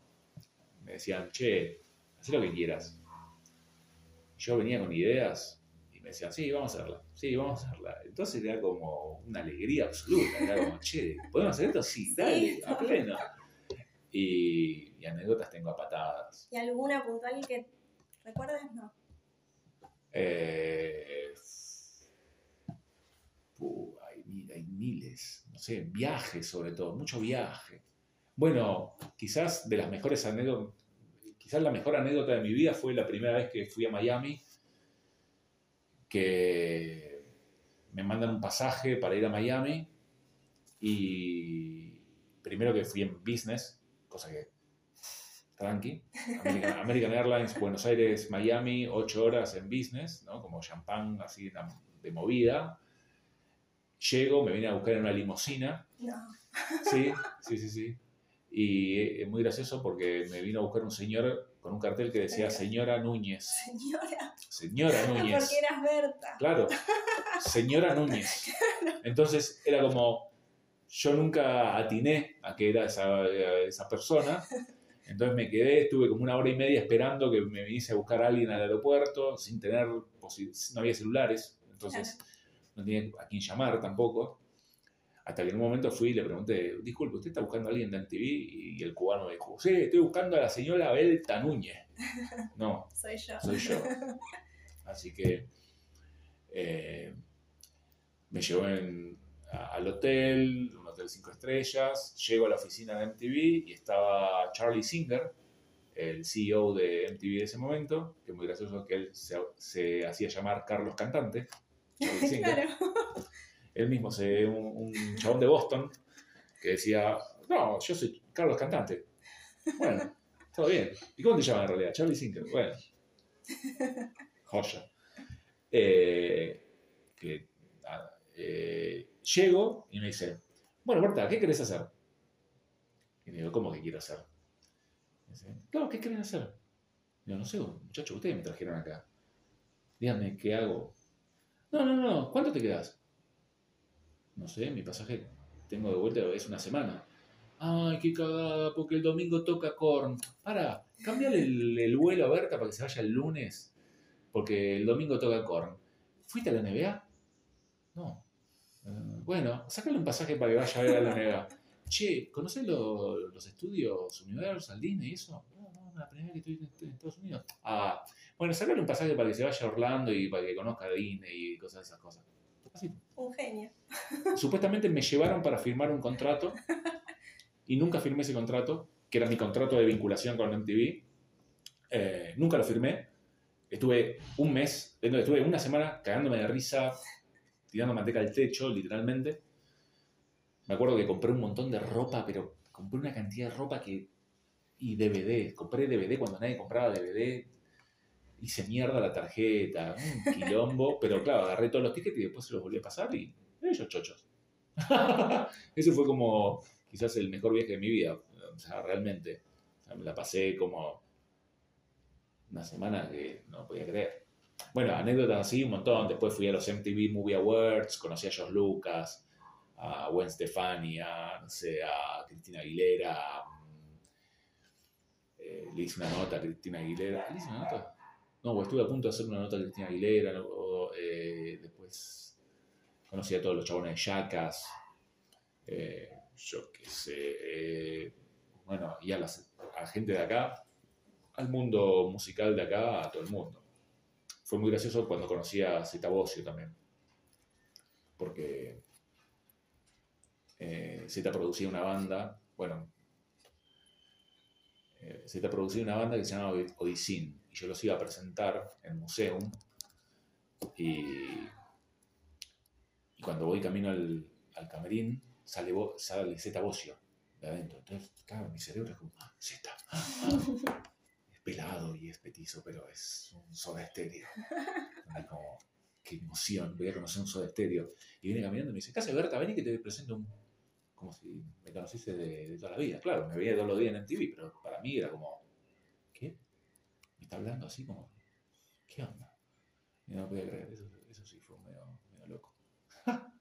Me decían, che, haz lo que quieras. Yo venía con ideas me decían, sí, vamos a hacerla, sí, vamos a hacerla. Entonces era como una alegría absoluta, era como, che, ¿podemos hacer esto? Sí, dale, a pleno. Y, y anécdotas tengo a patadas. ¿Y alguna puntual que recuerdes? No. Eh, hay, miles, no sé, viajes sobre todo, mucho viaje. Bueno, quizás de las mejores anécdotas, quizás la mejor anécdota de mi vida fue la primera vez que fui a Miami, que me mandan un pasaje para ir a Miami y primero que fui en business, cosa que tranqui. American, Airlines, Buenos Aires, Miami, ocho horas en business, ¿no? Como champán así de movida. Llego, me vine a buscar en una limusina. No. Sí, sí, sí, sí. Y es muy gracioso porque me vino a buscar un señor con un cartel que decía Señora Núñez. Señora. Señora Núñez. Porque eras Berta. Claro. Señora Núñez. Entonces era como, yo nunca atiné a que era esa, esa persona. Entonces me quedé, estuve como una hora y media esperando que me viniese a buscar a alguien al aeropuerto, sin tener, no había celulares, entonces no tenía a quién llamar tampoco. Hasta que en un momento fui y le pregunté, disculpe, ¿usted está buscando a alguien de MTV? Y el cubano me dijo, sí, estoy buscando a la señora Belta Núñez. No, soy yo. Soy yo. Así que eh, me llevó al hotel, hotel cinco estrellas, llego a la oficina de MTV y estaba Charlie Singer, el CEO de MTV de ese momento, que es muy gracioso que él se, hacía llamar Carlos Cantante. Claro. Él mismo, se, un, un chabón de Boston, que decía, no, yo soy Carlos Cantante. Bueno, todo bien. ¿Y cómo te llaman en realidad? Charlie Singer. Bueno. Joya. Eh, que, eh, llego y me dice, bueno, Berta, ¿qué querés hacer? Y me digo, ¿cómo que quiero hacer? dice, claro, ¿qué querés hacer? Y yo, no sé, muchachos, ustedes me trajeron acá. Díganme, ¿qué hago? No, no, no, ¿cuánto te quedas? No sé, mi pasaje tengo de vuelta, es una semana. Ay, qué cagada, porque el domingo toca Korn. Para, cámbiale el, vuelo a Berta para que se vaya el lunes, porque el domingo toca Korn. ¿Fuiste a la NBA? No. Bueno, sácale un pasaje para que vaya a ver a la NBA. Che, ¿conoces los estudios Universal, Disney y eso? No, no, la primera vez que estoy en Estados Unidos. Ah, bueno, sácale un pasaje para que se vaya a Orlando y para que conozca Disney y cosas de esas cosas. Un genio. Supuestamente me llevaron para firmar un contrato y nunca firmé ese contrato, que era mi contrato de vinculación con MTV. Eh, nunca lo firmé. Estuve un mes, estuve una semana cagándome de risa, tirando manteca al techo, literalmente. Me acuerdo que compré un montón de ropa, pero compré una cantidad de ropa que y DVD, compré DVD cuando nadie compraba DVD, hice mierda la tarjeta, un quilombo, pero claro, agarré todos los tickets y después se los volví a pasar y ellos chochos. Ese fue como quizás el mejor viaje de mi vida, o sea, realmente. me la pasé como una semana que no podía creer. Bueno, anécdotas así, un montón. Después fui a los MTV Movie Awards, conocí a Josh Lucas, a Gwen Stefani, a, no sé, a Cristina Aguilera. Eh, le hice una nota a Cristina Aguilera. ¿Le hice una nota? No, pues estuve a punto de hacer una nota a Cristina Aguilera. Eh, después conocí a todos los chabones de Jackass. Eh, yo qué sé. bueno, y a, la gente de acá, al mundo musical de acá, a todo el mundo. Fue muy gracioso cuando conocí a Zeta también. Porque eh, Z producía una banda, bueno, eh, Z producía una banda que se llama Odisín, y yo los iba a presentar en Museum, y, cuando voy camino al, camerín, sale, sale Z Bocio de adentro. Entonces, claro, mi cerebro es como, ah, Z. es pelado y es petizo, pero es un soda estéreo. Es como, qué emoción, voy a conocer un soda estéreo. Y viene caminando y me dice, Casa Berta, ven y que te presento un como si me conociese de, toda la vida. Claro, me veía todos los días en TV, pero para mí era como. Me está hablando así como, ¿qué onda? Y no podía creer, eso, eso sí fue medio, medio loco.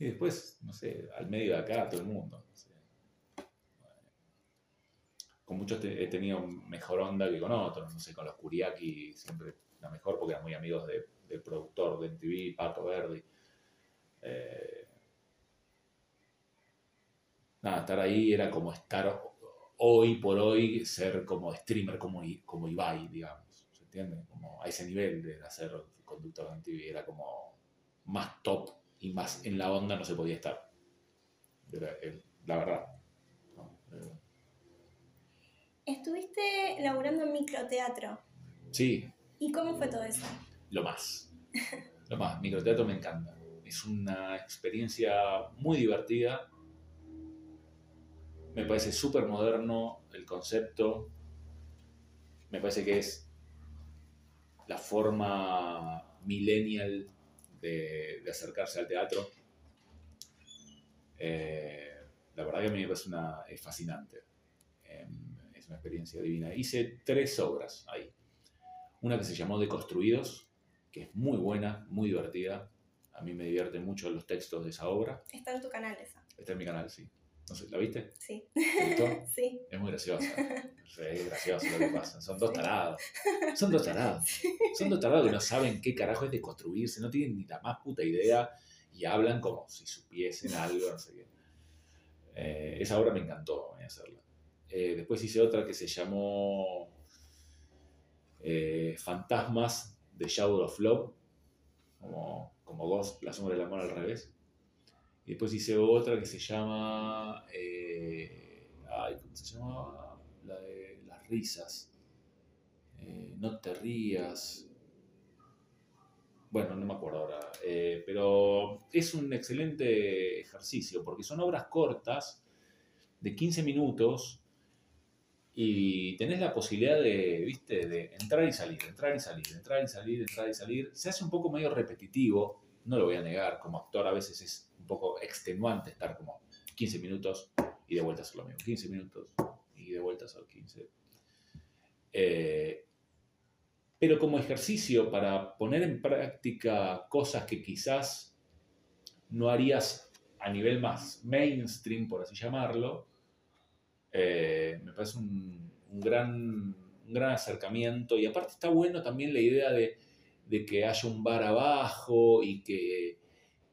y después, no sé, al medio de acá, todo el mundo. Con muchos he tenido mejor onda que con otros, no sé, con los Kuriaki siempre la mejor porque eran muy amigos del productor de MTV, Pato Verdi. Eh, nada, estar ahí era como estar hoy por hoy, ser como streamer como, como Ibai, digamos. ¿Se entiende? Como a ese nivel de hacer conductor de TV era como más top y más en la onda no se podía estar. la verdad. Estuviste laburando en microteatro. Sí. ¿Y cómo fue todo eso? Lo más. Lo más. Microteatro me encanta. Es una experiencia muy divertida me parece súper moderno el concepto. Me parece que es la forma millennial de, acercarse al teatro. Eh, la verdad que a mí me parece una, es fascinante. Em, es una experiencia divina. Hice tres obras ahí. Una que se llamó Deconstruidos, que es muy buena, muy divertida. A mí me divierten mucho los textos de esa obra. Está en tu canal esa. Está en mi canal, sí. ¿La viste? Sí. sí. Es muy graciosa. Es gracioso lo que pasa. Son dos tarados. Son dos tarados. Son dos tarados que no saben qué carajo es de construirse, no tienen ni la más puta idea y hablan como si supiesen algo, no sé qué. Eh, esa obra me encantó voy a hacerla. Eh, después hice otra que se llamó eh, Fantasmas de Shadow of Love, como, como Ghost, la sombra del amor al revés. Después hice otra que se llama. Eh, ay, ¿Cómo se llamaba? La de las risas. Eh, no te rías. Bueno, no me acuerdo ahora. Eh, pero es un excelente ejercicio porque son obras cortas de 15 minutos y tenés la posibilidad de, viste, de entrar y salir, entrar y salir, entrar y salir, entrar y salir. Se hace un poco medio repetitivo, no lo voy a negar, como actor a veces es poco extenuante estar como 15 minutos y de vuelta a hacer lo mismo. 15 minutos y de vuelta a hacer 15. Eh, pero como ejercicio para poner en práctica cosas que quizás no harías a nivel más mainstream, por así llamarlo, eh, me parece un, gran, gran acercamiento. Y aparte está bueno también la idea de, de que haya un bar abajo y que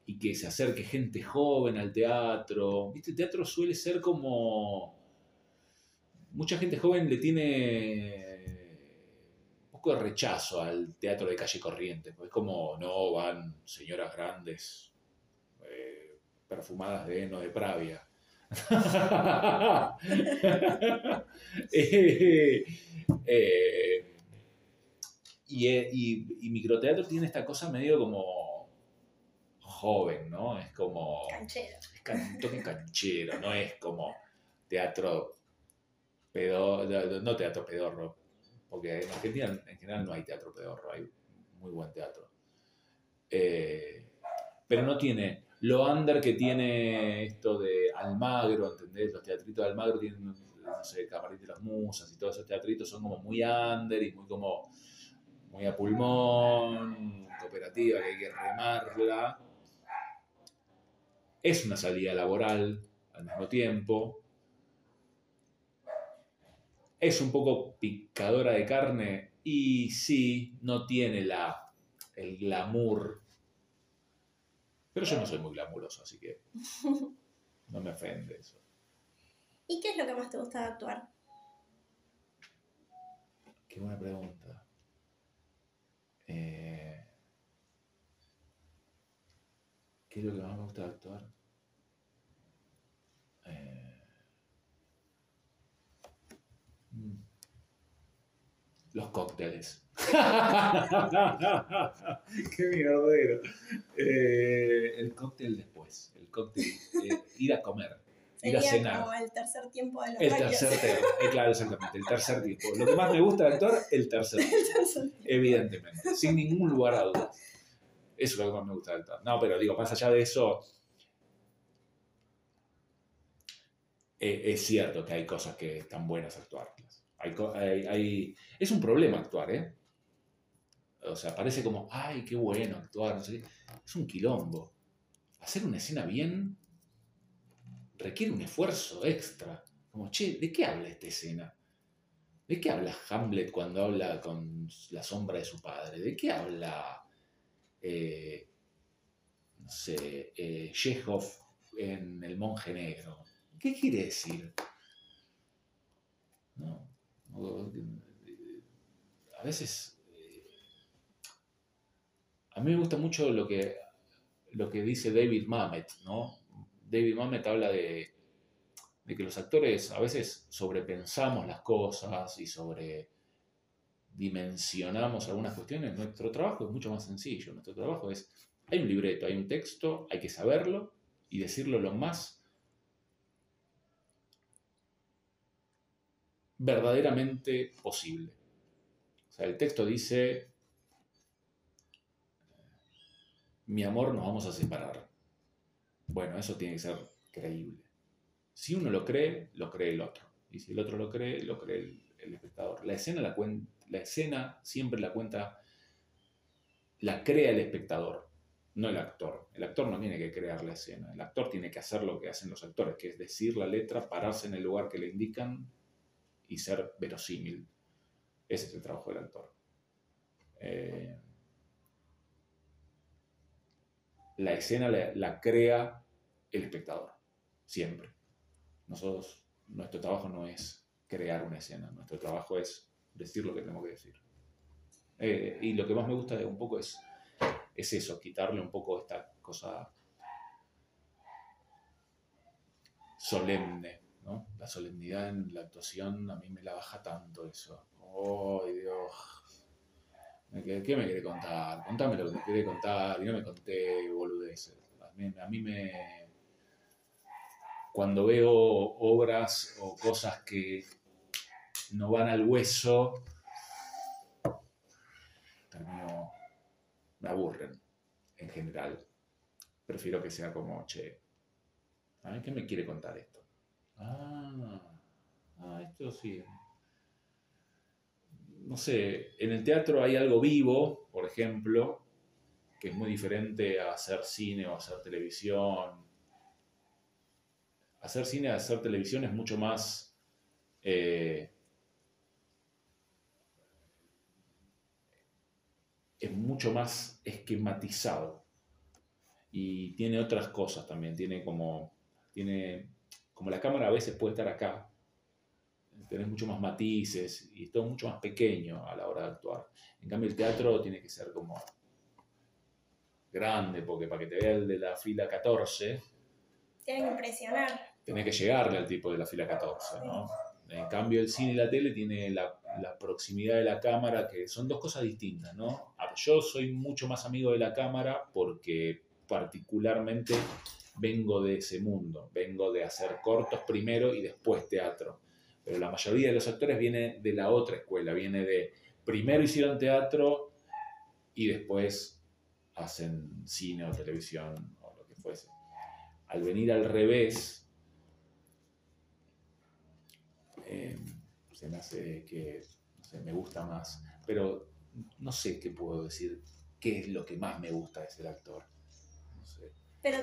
y que se acerque gente joven al teatro. ¿Viste? El teatro suele ser como... Mucha gente joven le tiene un poco de rechazo al teatro de calle corriente. Es como, no, van señoras grandes, eh, perfumadas de heno de Pravia. Eh, eh, y, y microteatro tiene esta cosa medio como joven, ¿no? Es como... Canchero. Es un toque canchero, no es como teatro pedo, no teatro pedorro, porque en Argentina en general no hay teatro pedorro, hay muy buen teatro. Eh, pero no tiene lo under que tiene esto de Almagro, ¿entendés? Los teatritos de Almagro tienen, no sé, Camarín de las Musas y todos esos teatritos son como muy under y muy como, muy a pulmón, cooperativa, que hay que remarla. Es una salida laboral al mismo tiempo. Es un poco picadora de carne y sí, no tiene la, el glamour pero yo no soy muy glamuroso, así que no me ofende eso. ¿Y qué es lo que más te gusta de actuar? Qué buena pregunta. Eh, ¿Qué es lo que más me gusta de actuar? Eh, mm, los cócteles. Qué mierdero. Eh, el cóctel después. El cóctel. Eh, ir a comer. ir a cenar. como el tercer tiempo de los El tercer tiempo. Eh, claro, exactamente. El tercer tiempo. Lo que más me gusta de actuar, el tercer tiempo. Evidentemente. Sin ningún lugar a dudas. Eso es lo que más me gusta de actuar. No, pero digo, más allá de eso. es cierto que hay cosas que están buenas actuarlas. hay, es un problema actuar, ¿eh? O sea, parece como, ay, qué bueno actuar, no sé Es un quilombo. Hacer una escena bien requiere un esfuerzo extra. Como, che, ¿de qué habla esta escena? ¿De qué habla Hamlet cuando habla con la sombra de su padre? ¿De qué habla, eh, no sé, eh, en El monje negro? ¿Qué quiere decir? No, a veces a mí me gusta mucho lo que, lo que dice David Mamet, ¿no? David Mamet habla de, que los actores a veces sobrepensamos las cosas y sobredimensionamos algunas cuestiones. Nuestro trabajo es mucho más sencillo. Nuestro trabajo es, hay un libreto, hay un texto, hay que saberlo y decirlo lo más verdaderamente posible. O sea, el texto dice, mi amor, nos vamos a separar. Bueno, eso tiene que ser creíble. Si uno lo cree, lo cree el otro. Y si el otro lo cree, lo cree el, espectador. La escena, la, la escena siempre la cuenta, la crea el espectador, no el actor. El actor no tiene que crear la escena. El actor tiene que hacer lo que hacen los actores, que es decir la letra, pararse en el lugar que le indican y ser verosímil. Ese es el trabajo del actor. Eh, la escena la, crea el espectador, siempre. Nosotros, nuestro trabajo no es crear una escena, nuestro trabajo es decir lo que tenemos que decir. Eh, y lo que más me gusta un poco es, es eso, quitarle un poco esta cosa solemne, ¿no? La solemnidad en la actuación a mí me la baja tanto eso. ¡Oh, Dios! ¿Qué me quiere contar? Contame lo que me quiere contar. Y no me conté boludeces. A mí, me. Cuando veo obras o cosas que no van al hueso, termino. me aburren en general. Prefiero que sea como, che, a ver, ¿qué me quiere contar esto? Ah, ah esto sí no sé, en el teatro hay algo vivo, por ejemplo, que es muy diferente a hacer cine o hacer televisión. Hacer cine, hacer televisión es mucho más... Eh, mucho más esquematizado y tiene otras cosas también, tiene como, tiene, como la cámara a veces puede estar acá, tenés mucho más matices y es todo mucho más pequeño a la hora de actuar. En cambio, el teatro tiene que ser como grande, porque para que te vea el de la fila 14, tiene que impresionar. Tenés que llegarle al tipo de la fila 14, ¿no? En cambio, el cine y la tele tiene la, la, proximidad de la cámara, que son dos cosas distintas, ¿no? Yo soy mucho más amigo de la cámara porque particularmente vengo de ese mundo, vengo de hacer cortos primero y después teatro pero la mayoría de los actores viene de la otra escuela, viene de primero hicieron teatro y después hacen cine o televisión o lo que fuese. Al venir al revés, eh, se me hace que me gusta más, pero no sé qué puedo decir, qué es lo que más me gusta de ser actor. No sé.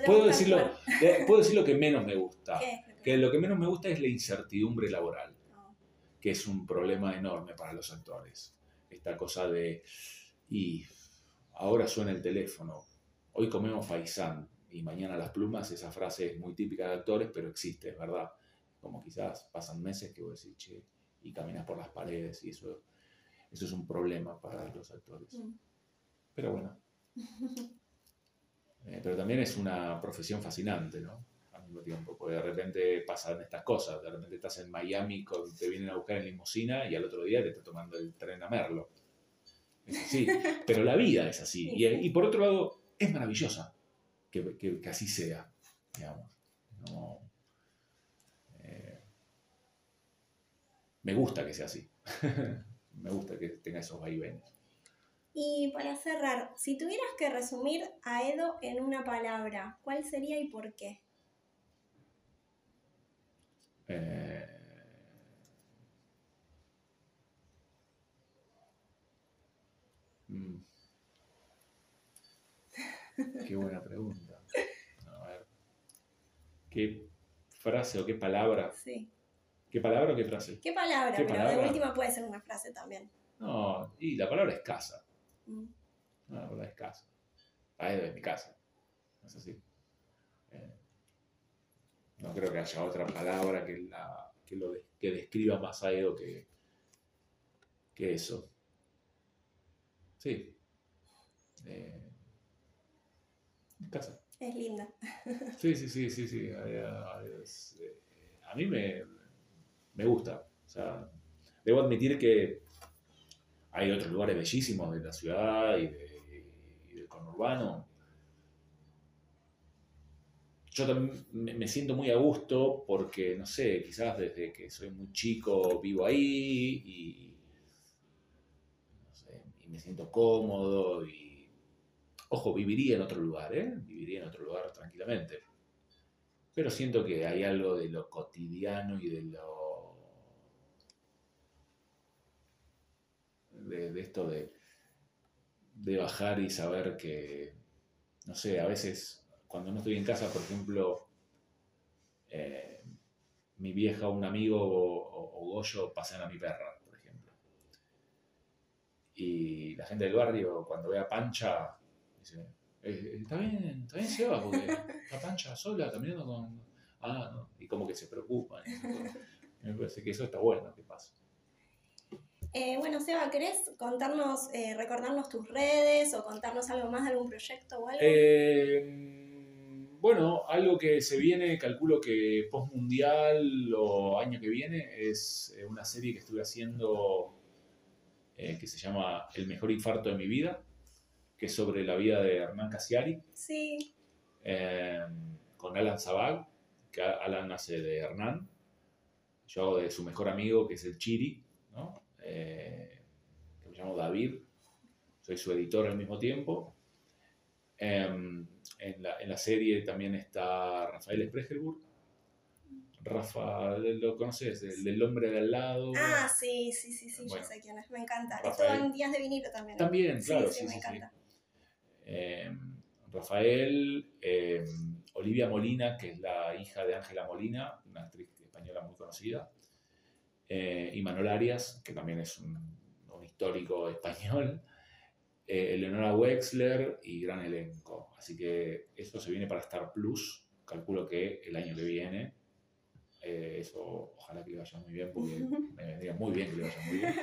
puedo, decirlo, eh, puedo decir lo que menos me gusta. Que lo que menos me gusta es la incertidumbre laboral, que es un problema enorme para los actores esta cosa de, y ahora suena el teléfono, hoy comemos faisán y mañana las plumas, esa frase es muy típica de actores, pero existe, es verdad. Como quizás pasan meses que vos decís, che, y caminas por las paredes y eso, eso es un problema para los actores. Mm. Pero bueno. Eh, pero también es una profesión fascinante, ¿no? Al mismo tiempo, porque de repente pasan estas cosas, de repente estás en Miami, te vienen a buscar en limusina y al otro día te está tomando el tren a Merlo. Es así. Pero la vida es así. Y, por otro lado, es maravillosa que, que, así sea, digamos. Eh, me gusta que sea así. me gusta que tenga esos vaivenes. Y para cerrar, si tuvieras que resumir a Edo en una palabra, ¿cuál sería y por qué? Eh, Qué buena pregunta. A ver. ¿Qué frase o qué palabra? Sí. ¿Qué palabra o qué frase? ¿Qué palabra? pero de última puede ser una frase también. No, y la palabra es casa. Mm. No, la palabra es casa. Ahí es mi casa. Es así. Eh, no creo que haya otra palabra que, la, que, lo que describa más a Edo que, que eso. Sí. Eh, casa. Es linda. Sí, sí, sí, sí, sí. Eh, a mí me, me gusta. O sea, debo admitir que hay otros lugares bellísimos de la ciudad y, del conurbano. Yo también me siento muy a gusto porque, no sé, quizás desde que soy muy chico vivo ahí y, no sé, y me siento cómodo y Ojo, viviría en otro lugar, ¿eh? Viviría en otro lugar tranquilamente. Pero siento que hay algo de lo cotidiano y de lo... De, esto de, de bajar y saber que, no sé, a veces cuando no estoy en casa, por ejemplo, eh, mi vieja un amigo o, Goyo pasan a mi perra, por ejemplo. Y la gente del barrio, cuando ve a Pancha, eh, está bien, está bien Seba, porque está pancha sola caminando con... Ah, no, y como que se preocupan. Me parece que eso está bueno que pasa. Eh, bueno, Seba, ¿querés contarnos, eh, recordarnos tus redes o contarnos algo más de algún proyecto o algo? bueno, algo que se viene, calculo que post mundial o año que viene, es una serie que estuve haciendo que se llama El mejor infarto de mi vida que es sobre la vida de Hernán Casiari. Sí. Eh, con Alan Zabag, que Alan hace de Hernán. Yo hago de su mejor amigo, que es el Chiri, ¿no? Eh, que me llamo David. Soy su editor al mismo tiempo. Em, en, la, serie también está Rafael Spregelburg. Rafa, ¿lo conoces? El del hombre de al lado. Ah, sí, sí, sí, sí, yo sé quién es, me encanta. Estuvo en Días de Vinilo también. También, claro, sí, sí, me encanta. Eh, Rafael, eh, Olivia Molina, que es la hija de Ángela Molina, una actriz española muy conocida, eh, y Manuel Arias, que también es un, histórico español, Eleonora Wexler y gran elenco. Así que esto se viene para Star Plus, calculo que el año que viene. eso ojalá que le vaya muy bien, porque me vendría muy bien que le vaya muy bien.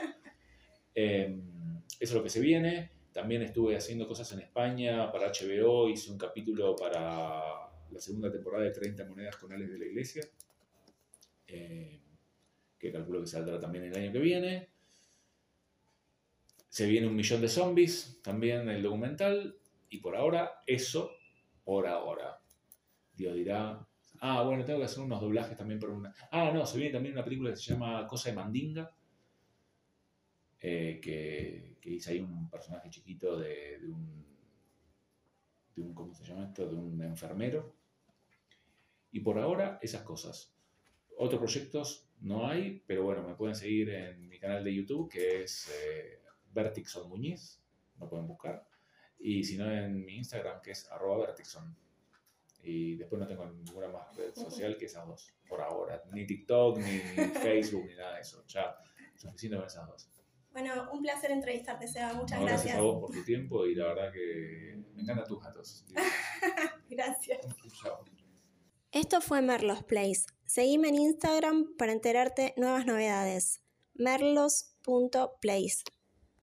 eso es lo que se viene. También estuve haciendo cosas en España para HBO, hice un capítulo para la segunda temporada de 30 monedas con Alex de la Iglesia, eh, que calculo que saldrá también el año que viene. Se viene un millón de zombies, también el documental, y por ahora eso, por ahora. Dios dirá, Ah, bueno, tengo que hacer unos doblajes también para una. Ah, no, se viene también una película que se llama Cosa de Mandinga. eh, que, que hice ahí un personaje chiquito de, de un. de un. ¿Cómo se llama esto? De un enfermero. Y por ahora, esas cosas. Otros proyectos no hay, pero bueno, me pueden seguir en mi canal de YouTube, que es eh, Vertixon Muñiz. Lo pueden buscar. Y si no, en mi Instagram, que es arroba Vertixon. Y después no tengo ninguna más red social que esas dos, por ahora. Ni TikTok, ni Facebook, ni nada de eso. Ya, suficiente con esas dos. Bueno, un placer entrevistarte, Seba. Muchas No, gracias. a vos por tu tiempo y la verdad que me encantan tus gatos. Gracias. Chao. Esto fue Merlos Place. Seguime en Instagram para enterarte nuevas novedades. merlos.place.